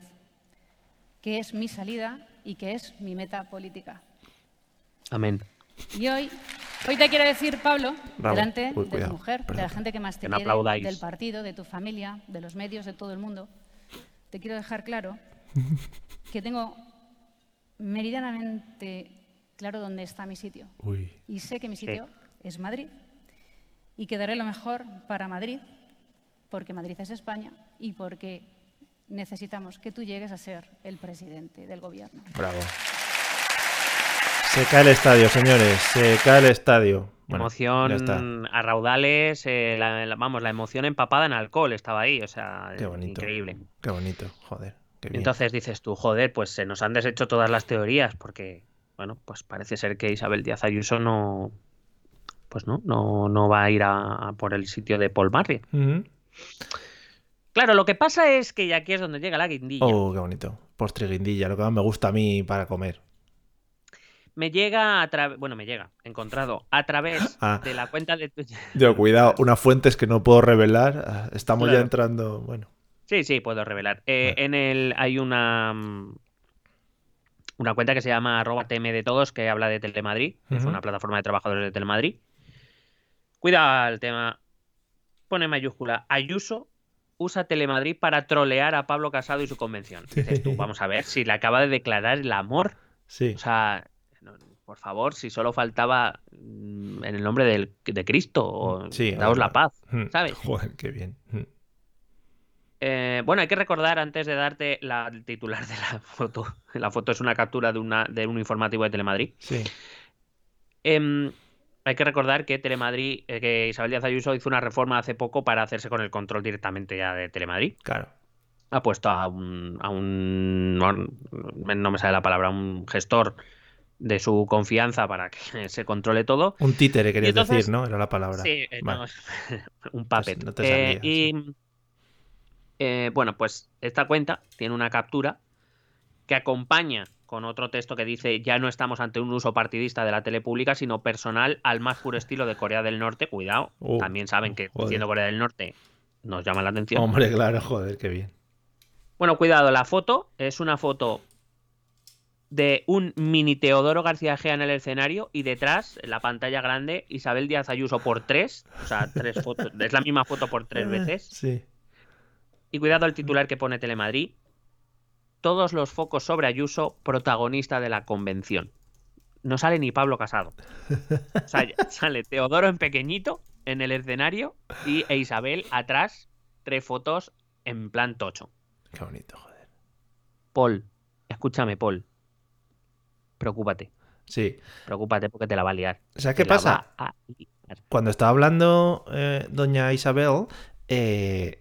que es mi salida y que es mi meta política. Amén. Y hoy, hoy te quiero decir, Pablo, Bravo. delante Uy, de cuidado, tu mujer, de perdón. la gente que más te Que no quiere, aplaudáis. del partido, de tu familia, de los medios, de todo el mundo, te quiero dejar claro que tengo meridianamente claro dónde está mi sitio. Uy. Y sé que mi sitio es Madrid. Y que daré lo mejor para Madrid, porque Madrid es España y porque necesitamos que tú llegues a ser el presidente del gobierno. Bravo. Se cae el estadio, señores. Se cae el estadio. Bueno, emoción a raudales, eh, la- la- vamos, la emoción empapada en alcohol estaba ahí, o sea, Qué bonito. increíble. Qué bonito. Joder. Qué bien. Entonces dices tú, joder, pues se nos han deshecho todas las teorías, porque, bueno, pues parece ser que Isabel Díaz Ayuso no, pues no, no, no va a ir a, a por el sitio de Paul. Ujú. Claro, lo que pasa es que ya aquí es donde llega la guindilla. Oh, qué bonito. Postre guindilla, lo que más me gusta a mí para comer. Me llega a través, bueno, me llega, encontrado a través Ah. de la cuenta de Twitter. Yo, cuidado, unas fuentes que no puedo revelar. Ah, Estamos ya entrando. Bueno. Sí, sí, puedo revelar. Eh. En el hay una mm, una cuenta que se llama arroba TM de todos que habla de Telemadrid. Es Ujú. una plataforma de trabajadores de Telemadrid. Cuida el tema. Pone mayúscula Ayuso usa Telemadrid para trolear a Pablo Casado y su convención. Dices tú, vamos a ver si le acaba de declarar el amor. Sí. O sea, por favor, si solo faltaba mm, en el nombre del- de Cristo o Sí, daos la paz, Mm, ¿sabes? Joder, qué bien. Mm. Eh, bueno, hay que recordar antes de darte la el titular de la foto. La foto es una captura de, una, de un informativo de Telemadrid. Sí. Em, hay que recordar que Telemadrid, eh, que Isabel Díaz Ayuso hizo una reforma hace poco para hacerse con el control directamente ya de Telemadrid. Claro. Ha puesto a un, a un no, no me sale la palabra, un gestor de su confianza para que se controle todo. Un títere querías entonces- decir, ¿no? Era la palabra. Sí, eh, Vale. no, un puppet. no te Eh, y eh, bueno, pues esta cuenta tiene una captura que acompaña con otro texto que dice ya no estamos ante un uso partidista de la tele pública, sino personal al más puro estilo de Corea del Norte. Cuidado, Uh, también saben que joder. diciendo Corea del Norte nos llama la atención. Hombre, claro, joder, qué bien. Bueno, cuidado, la foto es una foto de un mini Teodoro García Gea en el escenario y detrás, en la pantalla grande, Isabel Díaz Ayuso por tres. O sea, tres fotos. Es la misma foto por tres veces. Sí. Y cuidado el titular que pone Telemadrid. Todos los focos sobre Ayuso, protagonista de la convención. No sale ni Pablo Casado. O sea, sale Teodoro en pequeñito en el escenario y e Isabel atrás, tres fotos en plan tocho. Qué bonito, joder. Paul, escúchame, Paul. Preocúpate, Sí. preocúpate porque te la va a liar. ¿Sabes qué pasa? Cuando estaba hablando eh, doña Isabel, eh,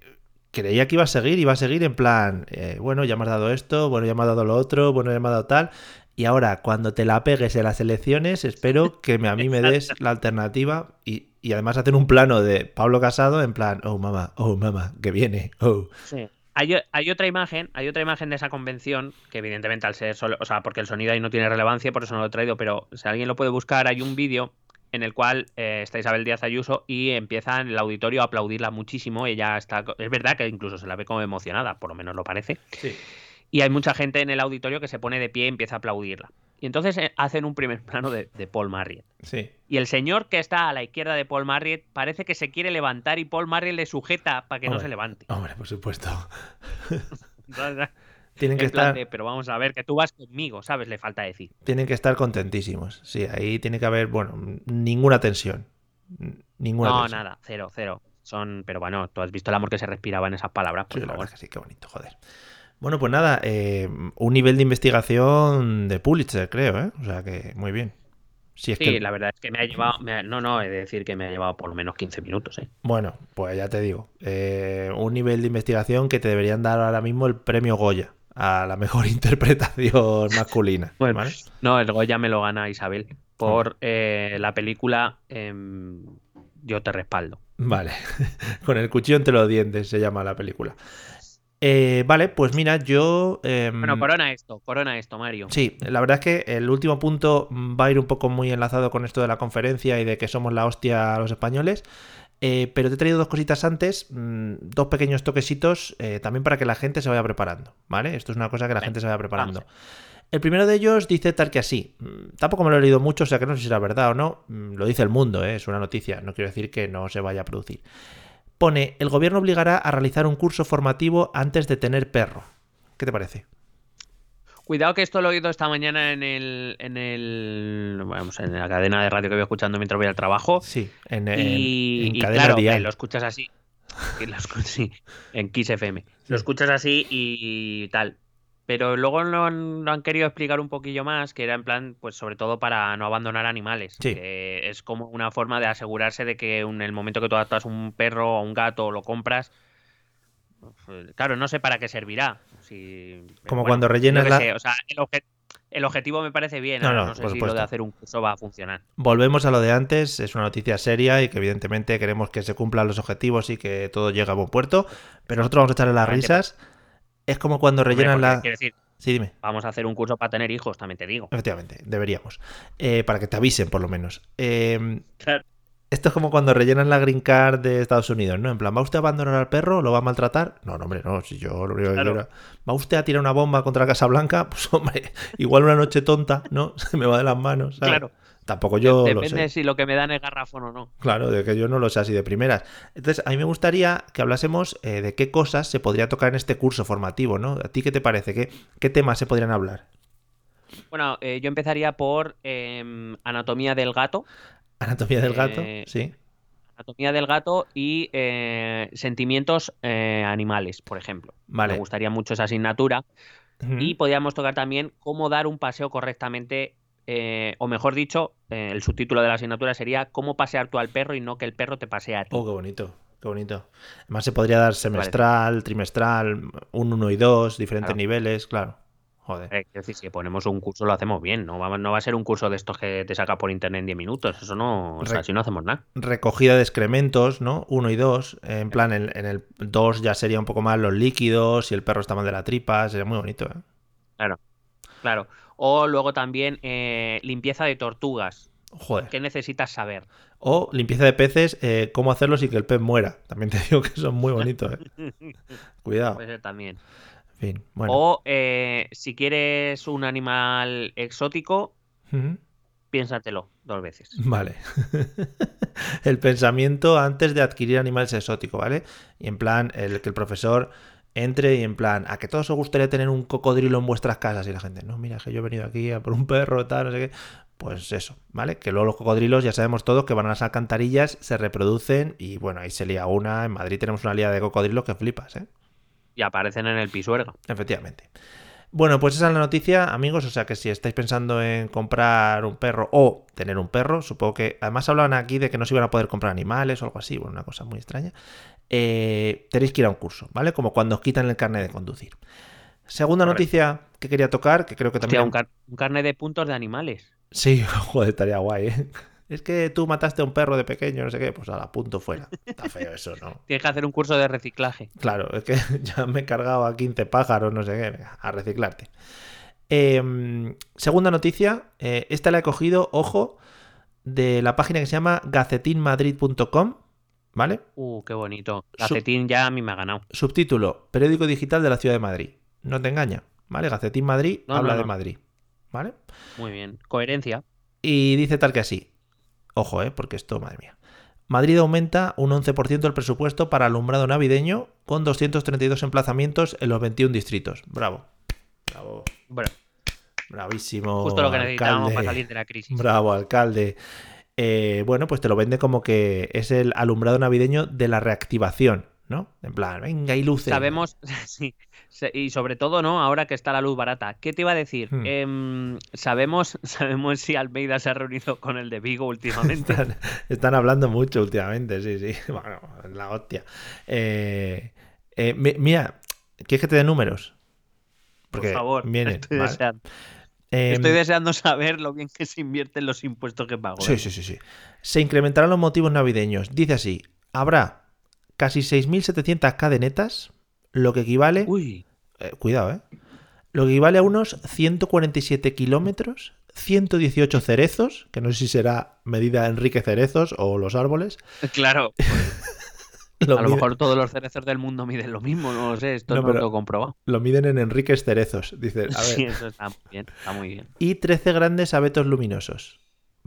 creía que iba a seguir, iba a seguir en plan, eh, bueno, ya me has dado esto, bueno, ya me has dado lo otro, bueno, ya me has dado tal. Y ahora, cuando te la pegues en las elecciones, espero que a mí me des la alternativa y, además hacer un plano de Pablo Casado en plan, oh mamá, oh mamá, que viene, oh. Sí. Hay, hay otra imagen, hay otra imagen de esa convención, que evidentemente al ser solo, o sea, porque el sonido ahí no tiene relevancia, por eso no lo he traído, pero si alguien lo puede buscar, hay un vídeo en el cual eh, está Isabel Díaz Ayuso y empieza en el auditorio a aplaudirla muchísimo. Ella está, es verdad que incluso se la ve como emocionada, por lo menos lo parece. Sí. Y hay mucha gente en el auditorio que se pone de pie y empieza a aplaudirla. Y entonces eh, hacen un primer plano de, de Paul Marriott. Sí. Y el señor que está a la izquierda de Paul Marriott parece que se quiere levantar y Paul Marriott le sujeta para que no se levante. Hombre, por supuesto. Tienen que en plan estar, de, pero vamos a ver, que tú vas conmigo, ¿sabes? Le falta decir. tienen que estar contentísimos. Sí, ahí tiene que haber, bueno, ninguna tensión. Ninguna No, tensión. nada, cero, cero. Son, pero bueno, tú has visto el amor que se respiraba en esas palabras, por Sí, la favor. verdad que sí, qué bonito, joder. Bueno, pues nada, eh, un nivel de investigación de Pulitzer, creo, ¿eh? O sea que muy bien. Si es Sí, que, la verdad es que me ha llevado, me ha- no, no, he de decir que me ha llevado por lo menos 15 minutos, ¿eh? bueno, pues ya te digo, eh, un nivel de investigación que te deberían dar ahora mismo el premio Goya a la mejor interpretación masculina. Bueno, ¿vale? no, el Goya me lo gana Isabel por eh, la película em, Yo te respaldo. Vale, con el cuchillo entre los dientes se llama la película. Eh, vale, pues mira, yo... em, Bueno, corona esto, corona esto, Mario. Sí, la verdad es que el último punto va a ir un poco muy enlazado con esto de la conferencia y de que somos la hostia a los españoles. Eh, pero te he traído dos cositas antes, mm, dos pequeños toquecitos, eh, también para que la gente se vaya preparando, ¿vale? Esto es una cosa que la gente se vaya preparando. vamos. El primero de ellos dice tal que así. Mm, Tampoco me lo he leído mucho, o sea que no sé si será verdad o no. Mm, Lo dice el mundo, ¿eh? es una noticia, no quiero decir que no se vaya a producir. Pone, el gobierno obligará a realizar un curso formativo antes de tener perro. ¿Qué te parece? Cuidado que esto lo he oído esta mañana en el, en el, vamos, en la cadena de radio que voy escuchando mientras voy al trabajo. Sí, en, y, en y cadena claro, dial. que lo escuchas así. lo sí, en Kiss FM. Lo escuchas así y tal. Pero luego lo han, lo han querido explicar un poquillo más, que era en plan, pues sobre todo para no abandonar animales. Sí. Que es como una forma de asegurarse de que en el momento que tú adoptas un perro o un gato o lo compras, pues, claro, no sé para qué servirá. Si- Como cuando rellenas la- sé, o sea, el, obje- el objetivo me parece bien. No, no, no sé si lo de hacer un curso va a funcionar. Volvemos a lo de antes, es una noticia seria y que evidentemente queremos que se cumplan los objetivos y que todo llegue a buen puerto, pero nosotros vamos a echarle las risas. Es como cuando rellenan la... Decir, Sí, dime. vamos a hacer un curso para tener hijos, también te digo. Efectivamente, deberíamos. Eh, para que te avisen, por lo menos. Eh, Claro. Esto es como cuando rellenan la green card de Estados Unidos, ¿no? En plan, ¿va usted a abandonar al perro? ¿Lo va a maltratar? No, no, hombre, no. Si yo lo único que Claro. quiero- ¿Va usted a tirar una bomba contra la Casa Blanca? Pues, hombre, igual una noche tonta, ¿no? Se me va de las manos. ¿sabes? Claro. Tampoco yo lo Depende sé. si lo que me dan es garrafón o no. Claro, de que yo no lo sé así de primeras. Entonces, a mí me gustaría que hablásemos eh, de qué cosas se podría tocar en este curso formativo, ¿no? ¿A ti qué te parece? ¿Qué, qué temas se podrían hablar? Bueno, eh, yo empezaría por em, anatomía del gato. ¿Anatomía del gato? Eh, Sí. Anatomía del gato y eh, sentimientos eh, animales, por ejemplo. Vale. Me gustaría mucho esa asignatura. Y podríamos tocar también cómo dar un paseo correctamente, o mejor dicho, el subtítulo de la asignatura sería cómo pasear tú al perro y no que el perro te pasee a ti. Oh, qué bonito, qué bonito. Además se podría dar semestral, trimestral, un 1 y 2, diferentes Claro. niveles, claro. Joder. Eh, quiero decir, si ponemos un curso lo hacemos bien, no va, no va a ser un curso de estos que te saca por internet en 10 minutos, eso no, o sea, así no hacemos nada. Recogida de excrementos, ¿no? 1 y 2. En plan, en, en el 2 ya sería un poco más los líquidos, si el perro está mal de la tripa, sería muy bonito, ¿eh? Claro. O luego también eh, limpieza de tortugas. Joder. ¿Qué necesitas saber? O limpieza de peces, eh, cómo hacerlo sin que el pez muera. También te digo que son muy bonitos, ¿eh? Cuidado. Puede ser también. En fin, bueno. O eh, si quieres un animal exótico, piénsatelo dos veces. Vale. el pensamiento antes de adquirir animales exóticos, ¿vale? Y en plan, el que el profesor entre y en plan, ¿a que todos os gustaría tener un cocodrilo en vuestras casas? Y la gente, no, mira, que yo he venido aquí a por un perro, tal, no sé qué. Pues eso, ¿vale? Que luego los cocodrilos ya sabemos todo que van a las alcantarillas, se reproducen y bueno, ahí se lía una. En Madrid tenemos una lía de cocodrilos que flipas, ¿eh? Y aparecen en el pisuerga. Efectivamente. Bueno, pues esa es la noticia, amigos. O sea que si estáis pensando en comprar un perro o tener un perro, supongo que. Además, hablaban aquí de que no se iban a poder comprar animales o algo así. Bueno, una cosa muy extraña. Eh, tenéis que ir a un curso, ¿vale? Como cuando os quitan el carnet de conducir. Segunda Correcto. noticia que quería tocar, que creo que también. Hostia, un, car- un carnet de puntos de animales. Sí, joder, estaría guay, ¿eh? Es que tú mataste a un perro de pequeño, no sé qué, pues a la punto fuera. Está feo eso, ¿no? Tienes que hacer un curso de reciclaje. Claro, es que ya me he cargado a 15 pájaros, no sé qué, a reciclarte. Eh, segunda noticia, eh, esta la he cogido, ojo, de la página que se llama gacetinmadrid.com, ¿vale? Uh, qué bonito. Gacetín ya a mí me ha ganado. Subtítulo, periódico digital de la ciudad de Madrid. No te engaña, ¿vale? Gacetín Madrid No, habla no, de. Madrid, ¿vale? Muy bien. Coherencia. Y dice tal que así. Ojo, ¿eh? Porque esto, madre mía. Madrid aumenta un 11% el presupuesto para alumbrado navideño con 232 emplazamientos en los 21 distritos. Bravo. Bravo. Bueno, Bravísimo. justo lo que necesitábamos para salir de la crisis. Bravo, alcalde. Eh, bueno, pues te lo vende como que es el alumbrado navideño de la reactivación, ¿no? En plan, venga, y luces. Sabemos, sí, y sobre todo, ¿no? Ahora que está la luz barata. ¿Qué te iba a decir? Hmm. Em, sabemos, sabemos si Almeida se ha reunido con el de Vigo últimamente. Están, están hablando mucho últimamente, sí, sí. Bueno, la hostia. Eh, eh, mi- mira, ¿quieres que te dé números? Por favor, vienen, estoy, vale. deseando, Eh, estoy deseando saber lo bien que se invierten los impuestos que pago. Sí, ¿eh? sí, sí, sí. Se incrementarán los motivos navideños. Dice así: habrá casi 6.700 cadenetas, lo que equivale. Uy, eh, cuidado, ¿eh? Lo que equivale a unos 147 kilómetros, 118 cerezos, que no sé si será medida Enrique Cerezos o los árboles. claro. Lo, a lo mejor todos los cerezos del mundo miden lo mismo, no lo sé. Esto No, lo tengo comprobado. lo miden en Enriques Cerezos, dice. A ver. Sí, eso está muy bien. Está muy bien. Y 13 grandes abetos luminosos.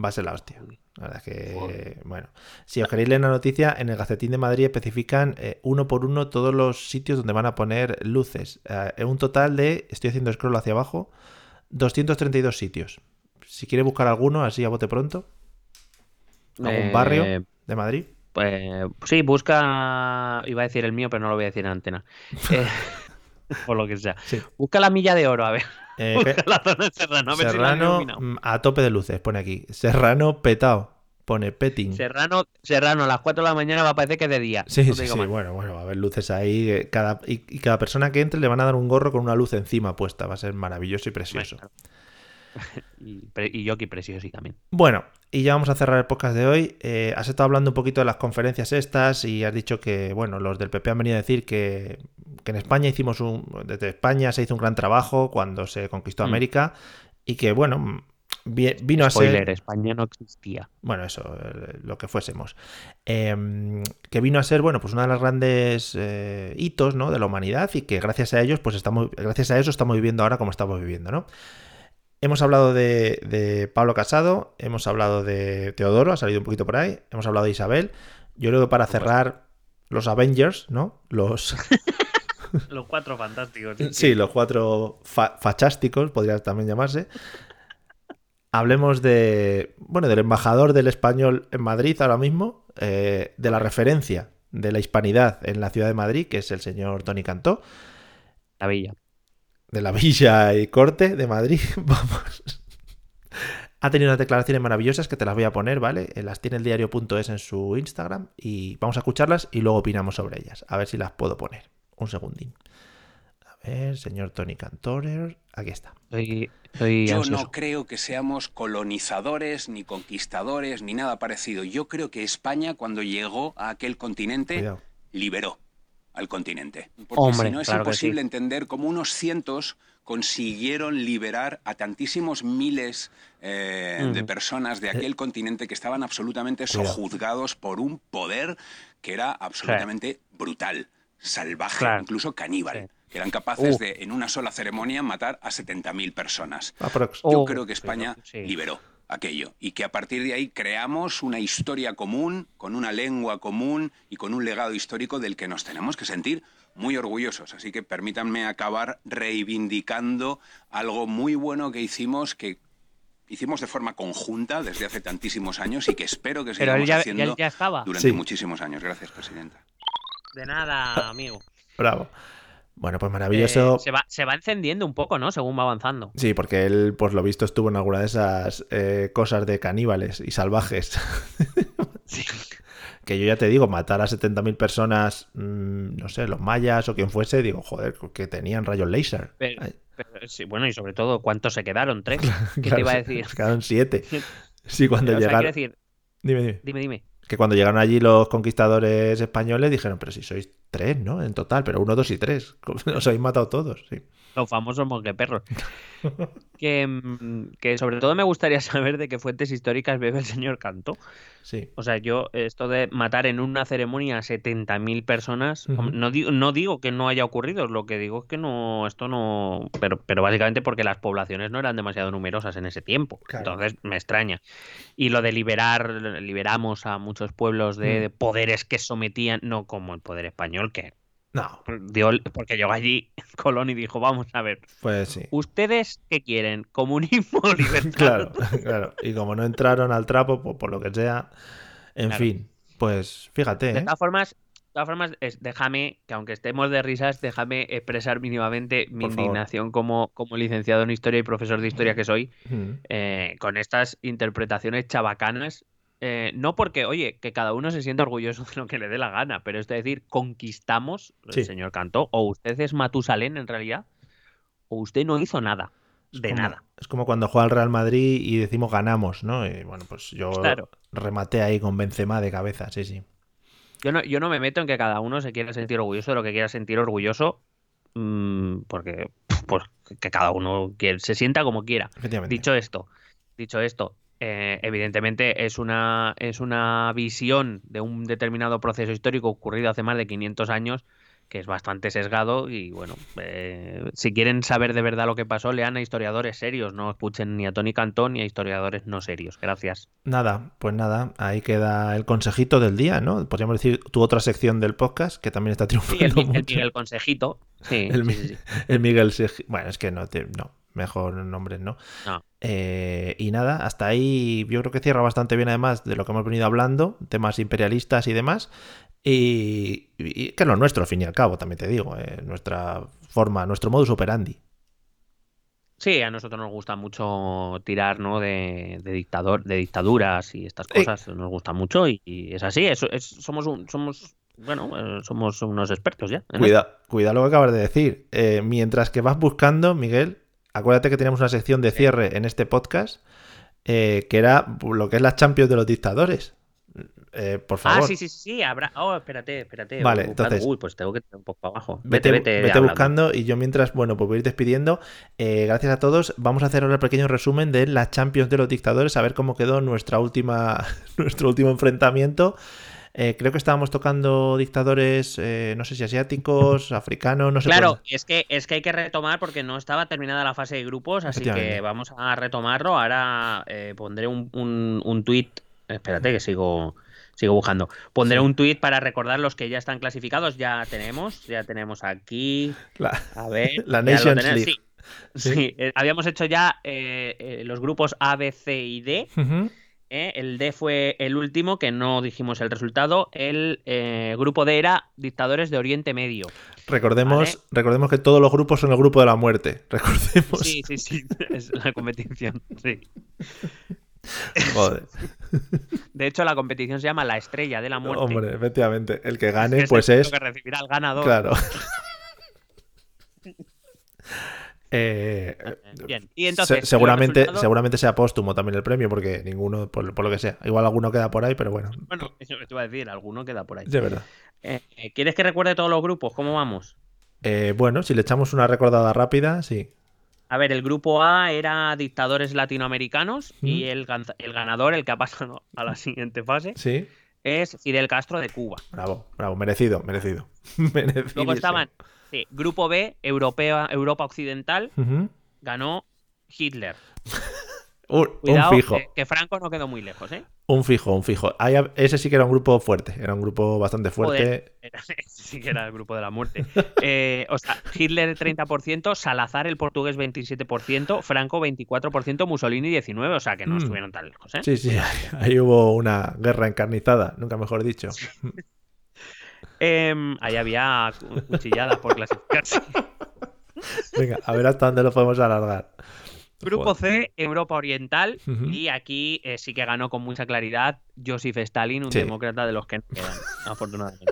Va a ser la hostia. Uy. La verdad es que, Joder. bueno, si os queréis leer la noticia, en el Gacetín de Madrid especifican eh, uno por uno todos los sitios donde van a poner luces. Eh, en un total de, estoy haciendo scroll hacia abajo, 232 sitios. Si quiere buscar alguno, así a bote pronto, algún Eh, barrio de Madrid. Pues sí, busca. Iba a decir el mío, pero no lo voy a decir en antena. Por lo que sea. Sí. Busca la milla de oro, a ver. Eh, Busca la zona de Serrano, a ver si la Serrano mm, a tope de luces, pone aquí. Serrano petao, pone petting. Serrano, Serrano, a las 4 de la mañana va a parecer que es de día. Sí, No sí, sí. Bueno, bueno, va a haber luces ahí. eh, Cada, y, y cada persona que entre le van a dar un gorro con una luz encima puesta. Va a ser maravilloso y precioso. Bueno, Y, y Yoki precioso también. Bueno, y ya vamos a cerrar el podcast de hoy. Eh, has estado hablando un poquito de las conferencias estas y has dicho que, bueno, los del PP han venido a decir que, que en España hicimos un. Desde España se hizo un gran trabajo cuando se conquistó Mm. América y que, bueno, vi- vino a ser. España no existía. bueno, eso, eh, lo que fuésemos, Eh, que vino a ser, bueno, pues una de las grandes eh, hitos, ¿no? De la humanidad y que gracias a ellos, pues estamos, gracias a eso estamos viviendo ahora como estamos viviendo, ¿no? Hemos hablado de, de Pablo Casado, hemos hablado de Teodoro, ha salido un poquito por ahí, hemos hablado de Isabel. Yo creo que para cerrar los Avengers, ¿no? Los, Los cuatro fantásticos. sí, los cuatro fa- fachásticos, podría también llamarse. Hablemos de, bueno, del embajador del español en Madrid ahora mismo, eh, de la referencia de la hispanidad en la ciudad de Madrid, que es el señor Tony Cantó, La villa. De la Villa y Corte de Madrid. Vamos. Ha tenido unas declaraciones maravillosas que te las voy a poner, ¿vale? Eh, Las tiene el diario.es en su Instagram y vamos a escucharlas y luego opinamos sobre ellas. A ver si las puedo poner. Un segundín. A ver, señor Tony Cantorer. Aquí está. Estoy, estoy Yo ansioso. no creo que seamos colonizadores, ni conquistadores, ni nada parecido. Yo creo que España, cuando llegó a aquel continente, Cuidado. liberó al continente. Porque Hombre, si no es claro imposible sí. entender cómo unos cientos consiguieron liberar a tantísimos miles eh, de personas de aquel continente que estaban absolutamente sojuzgados por un poder que era absolutamente brutal, salvaje, Claro. incluso caníbal. Sí. Eran capaces Uh. de, en una sola ceremonia, matar a 70.000 personas. Aprox. Yo Oh, creo que España sí. liberó aquello y que a partir de ahí creamos una historia común, con una lengua común y con un legado histórico del que nos tenemos que sentir muy orgullosos. Así que permítanme acabar reivindicando algo muy bueno que hicimos que hicimos de forma conjunta desde hace tantísimos años y que espero que sigamos ya, haciendo ya- ya estaba. durante Sí. muchísimos años. Gracias, presidenta. De nada, amigo. Bravo. Bueno, pues maravilloso. Eh, se, va, se va encendiendo un poco, ¿no? Según va avanzando. Sí, porque él, por lo visto, estuvo en alguna de esas eh, cosas de caníbales y salvajes. que yo ya te digo, matar a 70.000 personas, mm, no sé, los mayas o quien fuese, digo, joder, que tenían rayos láser. Pero- Pero, sí, bueno, y sobre todo, ¿cuántos se quedaron? ¿Tres? ¿Qué claro, te iba a decir? se quedaron siete. Sí, cuando O sea, llegaron. quiero decir, Dime, dime. dime, dime. Que cuando llegaron allí los conquistadores españoles dijeron, pero si sois tres, ¿no? En total, pero uno, dos y tres. Os habéis matado todos, sí. Los famosos monjeperros. que, mm, que sobre todo me gustaría saber de qué fuentes históricas bebe el señor Cantó. Sí. O sea, yo, esto de matar en una ceremonia a 70.000 personas, no, digo, no digo que no haya ocurrido, lo que digo es que no, esto no. Pero, pero básicamente porque las poblaciones no eran demasiado numerosas en ese tiempo. Claro. Entonces me extraña. Y lo de liberar, liberamos a muchos pueblos de, de poderes que sometían, no como el poder español, que No, dio, porque llegó allí Colón y dijo: Vamos a ver, pues sí. ¿ustedes qué quieren? ¿Comunismo o libertad? Claro, claro. Y como no entraron al trapo, pues por lo que sea. En Claro. fin, pues fíjate, De ¿eh? todas formas, de todas formas es- déjame, que aunque estemos de risas, déjame expresar mínimamente mi Por indignación como, como licenciado en historia y profesor de historia que soy, Mm. eh, con estas interpretaciones chabacanas. Eh, no porque, oye, que cada uno se sienta orgulloso de lo que le dé la gana, pero es decir, conquistamos, el Sí. señor Cantó, o usted es Matusalén en realidad, o usted no hizo nada, de como- nada. Es como cuando juega el Real Madrid y decimos ganamos, ¿no? Y bueno, pues yo Claro. rematé ahí con Benzema de cabeza, sí, sí. Yo no, yo no me meto en que cada uno se quiera sentir orgulloso de lo que quiera sentir orgulloso, mm, porque pues, que cada uno quiere- se sienta como quiera. Efectivamente. Dicho esto, dicho esto, eh, evidentemente es una, es una visión de un determinado proceso histórico ocurrido hace más de 500 años que es bastante sesgado y bueno, eh, si quieren saber de verdad lo que pasó, lean a historiadores serios, no escuchen ni a Tony Cantón ni a historiadores no serios. Gracias. Nada, pues nada, ahí queda el consejito del día, ¿no? Podríamos decir tu otra sección del podcast, que también está Sí, el, triunfando el mucho. Miguel Consejito. Sí, El sí, sí. El Miguel Bueno, es que no, te- no, mejor nombres, ¿no? No. Eh, y nada, hasta ahí yo creo que cierra bastante bien además de lo que hemos venido hablando, temas imperialistas y demás. Y, y- que es lo nuestro, al fin y al cabo, también te digo, eh, nuestra forma, nuestro modus operandi. Sí, a nosotros nos gusta mucho tirar, ¿no? De, de dictador, de dictaduras y estas Sí. cosas. Nos gusta mucho y, y es así. Es, es- somos un, somos, bueno, eh, somos unos expertos ya. Cuida, cuida lo que acabas de decir. Eh, mientras que vas buscando, Miguel, acuérdate que tenemos una sección de cierre en este podcast eh, que era lo que es las Champions de los dictadores. Eh, por Ah, favor. sí, sí, sí, habrá. Oh, espérate, espérate. Vale, entonces- Uy, pues tengo que un poco abajo. Vete, Vete, vete, vete buscando y yo mientras, bueno, pues voy a ir despidiendo. Eh, gracias a todos. Vamos a hacer ahora el pequeño resumen de las Champions de los dictadores, a ver cómo quedó nuestra última, nuestro último enfrentamiento. Eh, creo que estábamos tocando dictadores, eh, no sé si asiáticos, africanos, no sé. Claro, es que, es que hay que retomar porque no estaba terminada la fase de grupos, así que vamos a retomarlo. Ahora eh, pondré un, un, un tuit. Espérate que sigo, sigo buscando. Pondré Sí. un tuit para recordar los que ya están clasificados. Ya tenemos, ya tenemos aquí. La- A ver. La Nations League. Sí, Sí. sí, eh, habíamos hecho ya eh, eh, los grupos A, B, C y D. Ujú. ¿Eh? El D fue el último, que no dijimos el resultado. El eh, grupo D era dictadores de Oriente Medio. Recordemos, Vale. recordemos que todos los grupos son el grupo de la muerte. Recordemos. Sí, sí, sí, es la competición. Sí. Joder. De hecho, la competición se llama la estrella de la muerte. Hombre, efectivamente. El que gane, es pues el es. que recibirá el ganador. Claro. Eh, Bien. Y entonces, se- seguramente, seguramente sea póstumo también el premio, porque ninguno, por, por lo que sea. Igual alguno queda por ahí, pero bueno. Bueno, eso te iba a decir, alguno queda por ahí. De verdad. Eh, eh, ¿Quieres que recuerde todos los grupos? ¿Cómo vamos? Eh, bueno, si le echamos una recordada rápida, sí. A ver, el grupo A era dictadores latinoamericanos y el, el ganador, el que ha pasado a la siguiente fase, Sí. es Fidel Castro de Cuba. Bravo, bravo. Merecido, merecido. Luego estaban, sí, grupo B, Europea, Europa Occidental, ganó Hitler. Un, fijo. que, que Franco no quedó muy lejos, ¿eh? Un fijo, un fijo. Ahí ese sí que era un grupo fuerte. Era un grupo bastante fuerte. Joder, era- sí que era el grupo de la muerte. Eh, o sea, Hitler 30%, Salazar el portugués 27%, Franco 24%, Mussolini 19%. O sea, que no Mm. estuvieron tan lejos, ¿eh? Sí, sí. Ahí, ahí hubo una guerra encarnizada, nunca mejor dicho. Em, ahí había cu- cuchilladas por clasificarse. Venga, a ver hasta dónde lo podemos alargar. Grupo. C, Europa Oriental. Y aquí eh, sí que ganó con mucha claridad Joseph Stalin, un Sí. demócrata de los que no quedan, afortunadamente.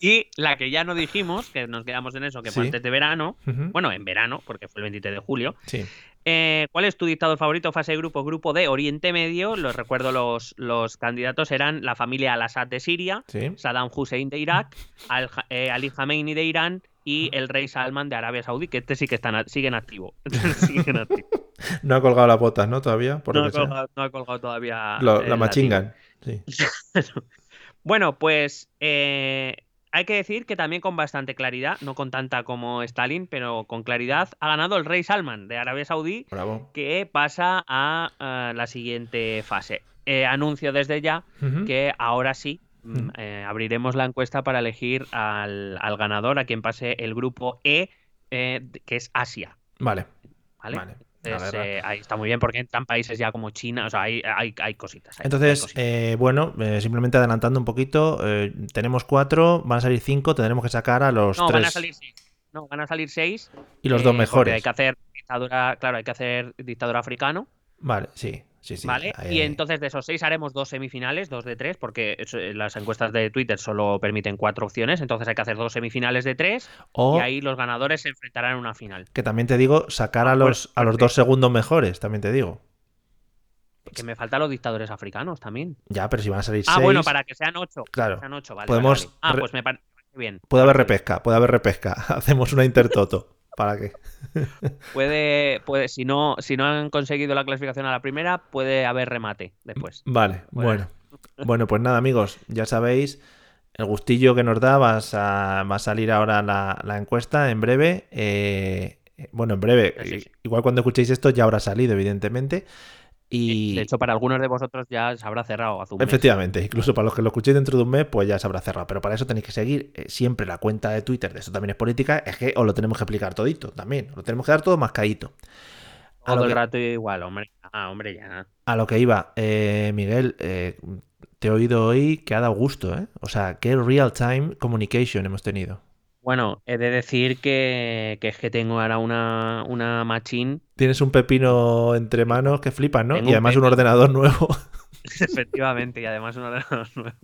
Y la que ya no dijimos, que nos quedamos en eso, que fue Sí. antes de verano, bueno, en verano, porque fue el 23 de julio. Sí. Eh, ¿Cuál es tu dictador favorito? Fase de grupo, grupo D, Oriente Medio. Los recuerdo, los, los candidatos eran la familia Al-Assad de Siria, Sí. Saddam Hussein de Irak, Al- eh, Ali Khamenei de Irán y el rey Salman de Arabia Saudí, que este sí que están, siguen activo. siguen activo. No ha colgado las botas, ¿no? Todavía. Por No, ha colgado, no ha colgado todavía. Lo- la machingan. Sí. Bueno, pues eh, hay que decir que también con bastante claridad, no con tanta como Stalin, pero con claridad, ha ganado el rey Salman de Arabia Saudí, Bravo. que pasa a, eh, la siguiente fase. Eh, anuncio desde ya que ahora sí mm, eh, abriremos la encuesta para elegir al, al ganador, a quien pase el grupo E, eh, que es Asia. Vale. ¿Vale? Vale. Entonces, eh, ahí está muy bien porque entran países ya como China, o sea, hay, hay, hay cositas. hay- Entonces, cositas. eh, bueno, eh, simplemente adelantando un poquito, eh, tenemos cuatro, van a salir cinco, tendremos que sacar a los no, tres van a salir seis. No, van a salir seis. y los dos mejores. Hay que hacer dictadura, claro, hay que hacer dictador africano, Vale, sí, sí, sí. ¿vale? ahí, y ahí. entonces de esos seis haremos dos semifinales, dos de tres, porque eh, las encuestas de Twitter solo permiten cuatro opciones, entonces hay que hacer dos semifinales de tres O y ahí los ganadores se enfrentarán en una final. que también te digo, sacar a Ah, bueno, los, a los dos segundos mejores, también te digo. Que me faltan los dictadores africanos también. Ya, pero si van a salir Ah, seis, bueno, para que sean ocho. Claro. Sean ocho, vale. Podemos vale, vale. Ah, pues me parece bien. puede haber bien. repesca, puede haber repesca. Hacemos una intertoto. ¿Para qué? Puede, puede, si no, si no han conseguido la clasificación a la primera, puede haber remate después. Vale, Bueno. bueno. Bueno, pues nada, amigos, ya sabéis, el gustillo que nos da va a, va a salir ahora la, la encuesta en breve. eh, bueno, en breve. Sí, sí. Igual cuando escuchéis esto ya habrá salido, evidentemente. Y De hecho, para algunos de vosotros ya se habrá cerrado hace un mes. efectivamente, incluso para los que lo escuchéis dentro de un mes, pues ya se habrá cerrado. Pero para eso tenéis que seguir eh, siempre la cuenta de Twitter de Esto también es política. Es que os lo tenemos que explicar todito también. Os lo tenemos que dar todo mascadito. A Todo lo el que- rato igual, hombre. Ah, hombre, ya. A lo que iba, eh, Miguel, eh, te he oído hoy que ha dado gusto, ¿eh? O sea, qué real-time communication hemos tenido. Bueno, he de decir que, que es que tengo ahora una, una machine, Tienes un pepino entre manos que flipas, ¿no? Tengo Y además un ordenador nuevo. efectivamente, y además un ordenador nuevo.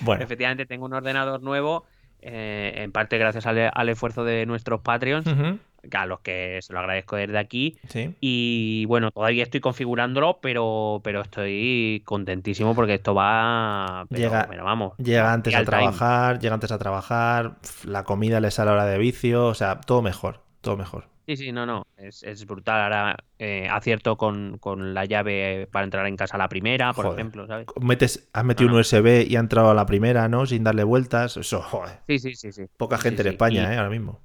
bueno, Efectivamente, tengo un ordenador nuevo, eh, en parte gracias al, al esfuerzo de nuestros Patreons, ujú, a los que se lo agradezco desde aquí. sí. Y bueno, todavía estoy configurándolo, pero, pero estoy contentísimo porque esto va. Pero, Llega- vamos. Llega antes a time. trabajar, llega antes a trabajar, la comida le sale a la hora de vicio, o sea, todo mejor, todo mejor. Sí, sí, no, no. Es, es brutal. Ahora eh, acierto con, con la llave para entrar en casa a la primera, por Joder. ejemplo, ¿sabes? Metes, has metido No, un no. USB y ha entrado a la primera, ¿no? Sin darle vueltas. Eso, joder. Sí, sí, sí, sí. Poca Sí, gente en sí. España, Y- ¿eh? Ahora mismo.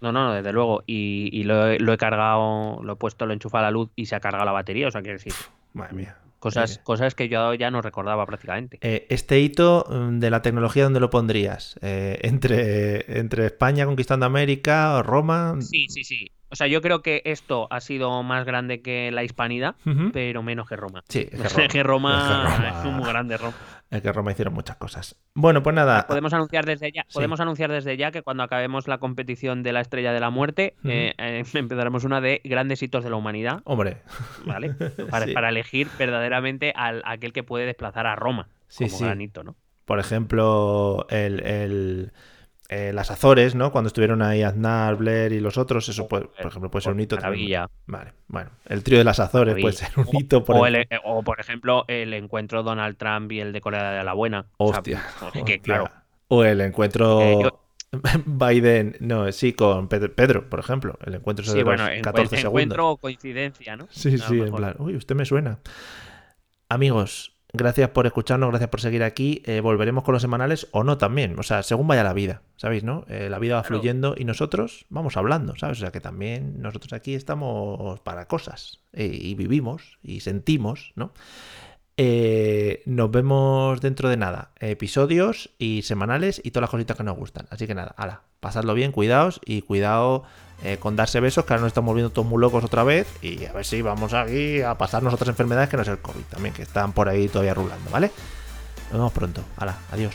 No, no, no, desde luego. Y, y lo, he- lo he cargado, lo he puesto, lo he enchufado a la luz y se ha cargado la batería. O sea, quiero decir, Madre mía. cosas, Eh, cosas que yo ya no recordaba prácticamente. Eh, este hito mm, de la tecnología, ¿dónde lo pondrías? Eh, entre, ¿Entre España conquistando América o Roma? Sí, sí, sí. O sea, yo creo que esto ha sido más grande que la hispanidad, pero menos que Roma. Sí, es que Roma, que Roma es que Roma- es muy grande, Roma. Es que Roma hicieron muchas cosas. Bueno, pues nada. Podemos anunciar desde ya, Sí. podemos anunciar desde ya que cuando acabemos la competición de la Estrella de la Muerte, eh, eh, empezaremos una de grandes hitos de la humanidad, Hombre, ¿vale? Para, Sí. para elegir verdaderamente al aquel que puede desplazar a Roma Sí, como sí. gran hito, ¿no? por ejemplo, el, el- eh, las Azores, ¿no? Cuando estuvieron ahí Aznar, Blair y los otros, eso, puede- por ejemplo, puede ser un hito también. Maravilla. Vale, bueno. El trío de las Azores puede ser un hito por o, el- el- eh, o, por ejemplo, el encuentro Donald Trump y el de Corea de la Buena. O sea, Hostia. que, hostia. claro, O el encuentro Eh, yo- Biden, no, sí, con Pedro, Pedro, por ejemplo. El encuentro ese sí, de bueno, los encu- 14 encuentro segundos. o coincidencia, ¿no? Sí, sí, en plan, uy, usted me suena. Amigos, Gracias por escucharnos, gracias por seguir aquí. Eh, volveremos con los semanales o no también. O sea, según vaya la vida, ¿sabéis, no? Eh, la vida va Claro. fluyendo y nosotros vamos hablando, ¿sabes? O sea, que también nosotros aquí estamos para cosas. eh, y vivimos y sentimos, ¿no? Eh, nos vemos dentro de nada. Episodios y semanales y todas las cositas que nos gustan. Así que nada, ala, pasadlo bien, cuidaos y cuidado eh, con darse besos, que ahora nos estamos volviendo todos muy locos otra vez. Y a ver si vamos aquí a pasarnos otras enfermedades que no es el COVID también, que están por ahí todavía rulando, ¿vale? Nos vemos pronto. Ala, adiós.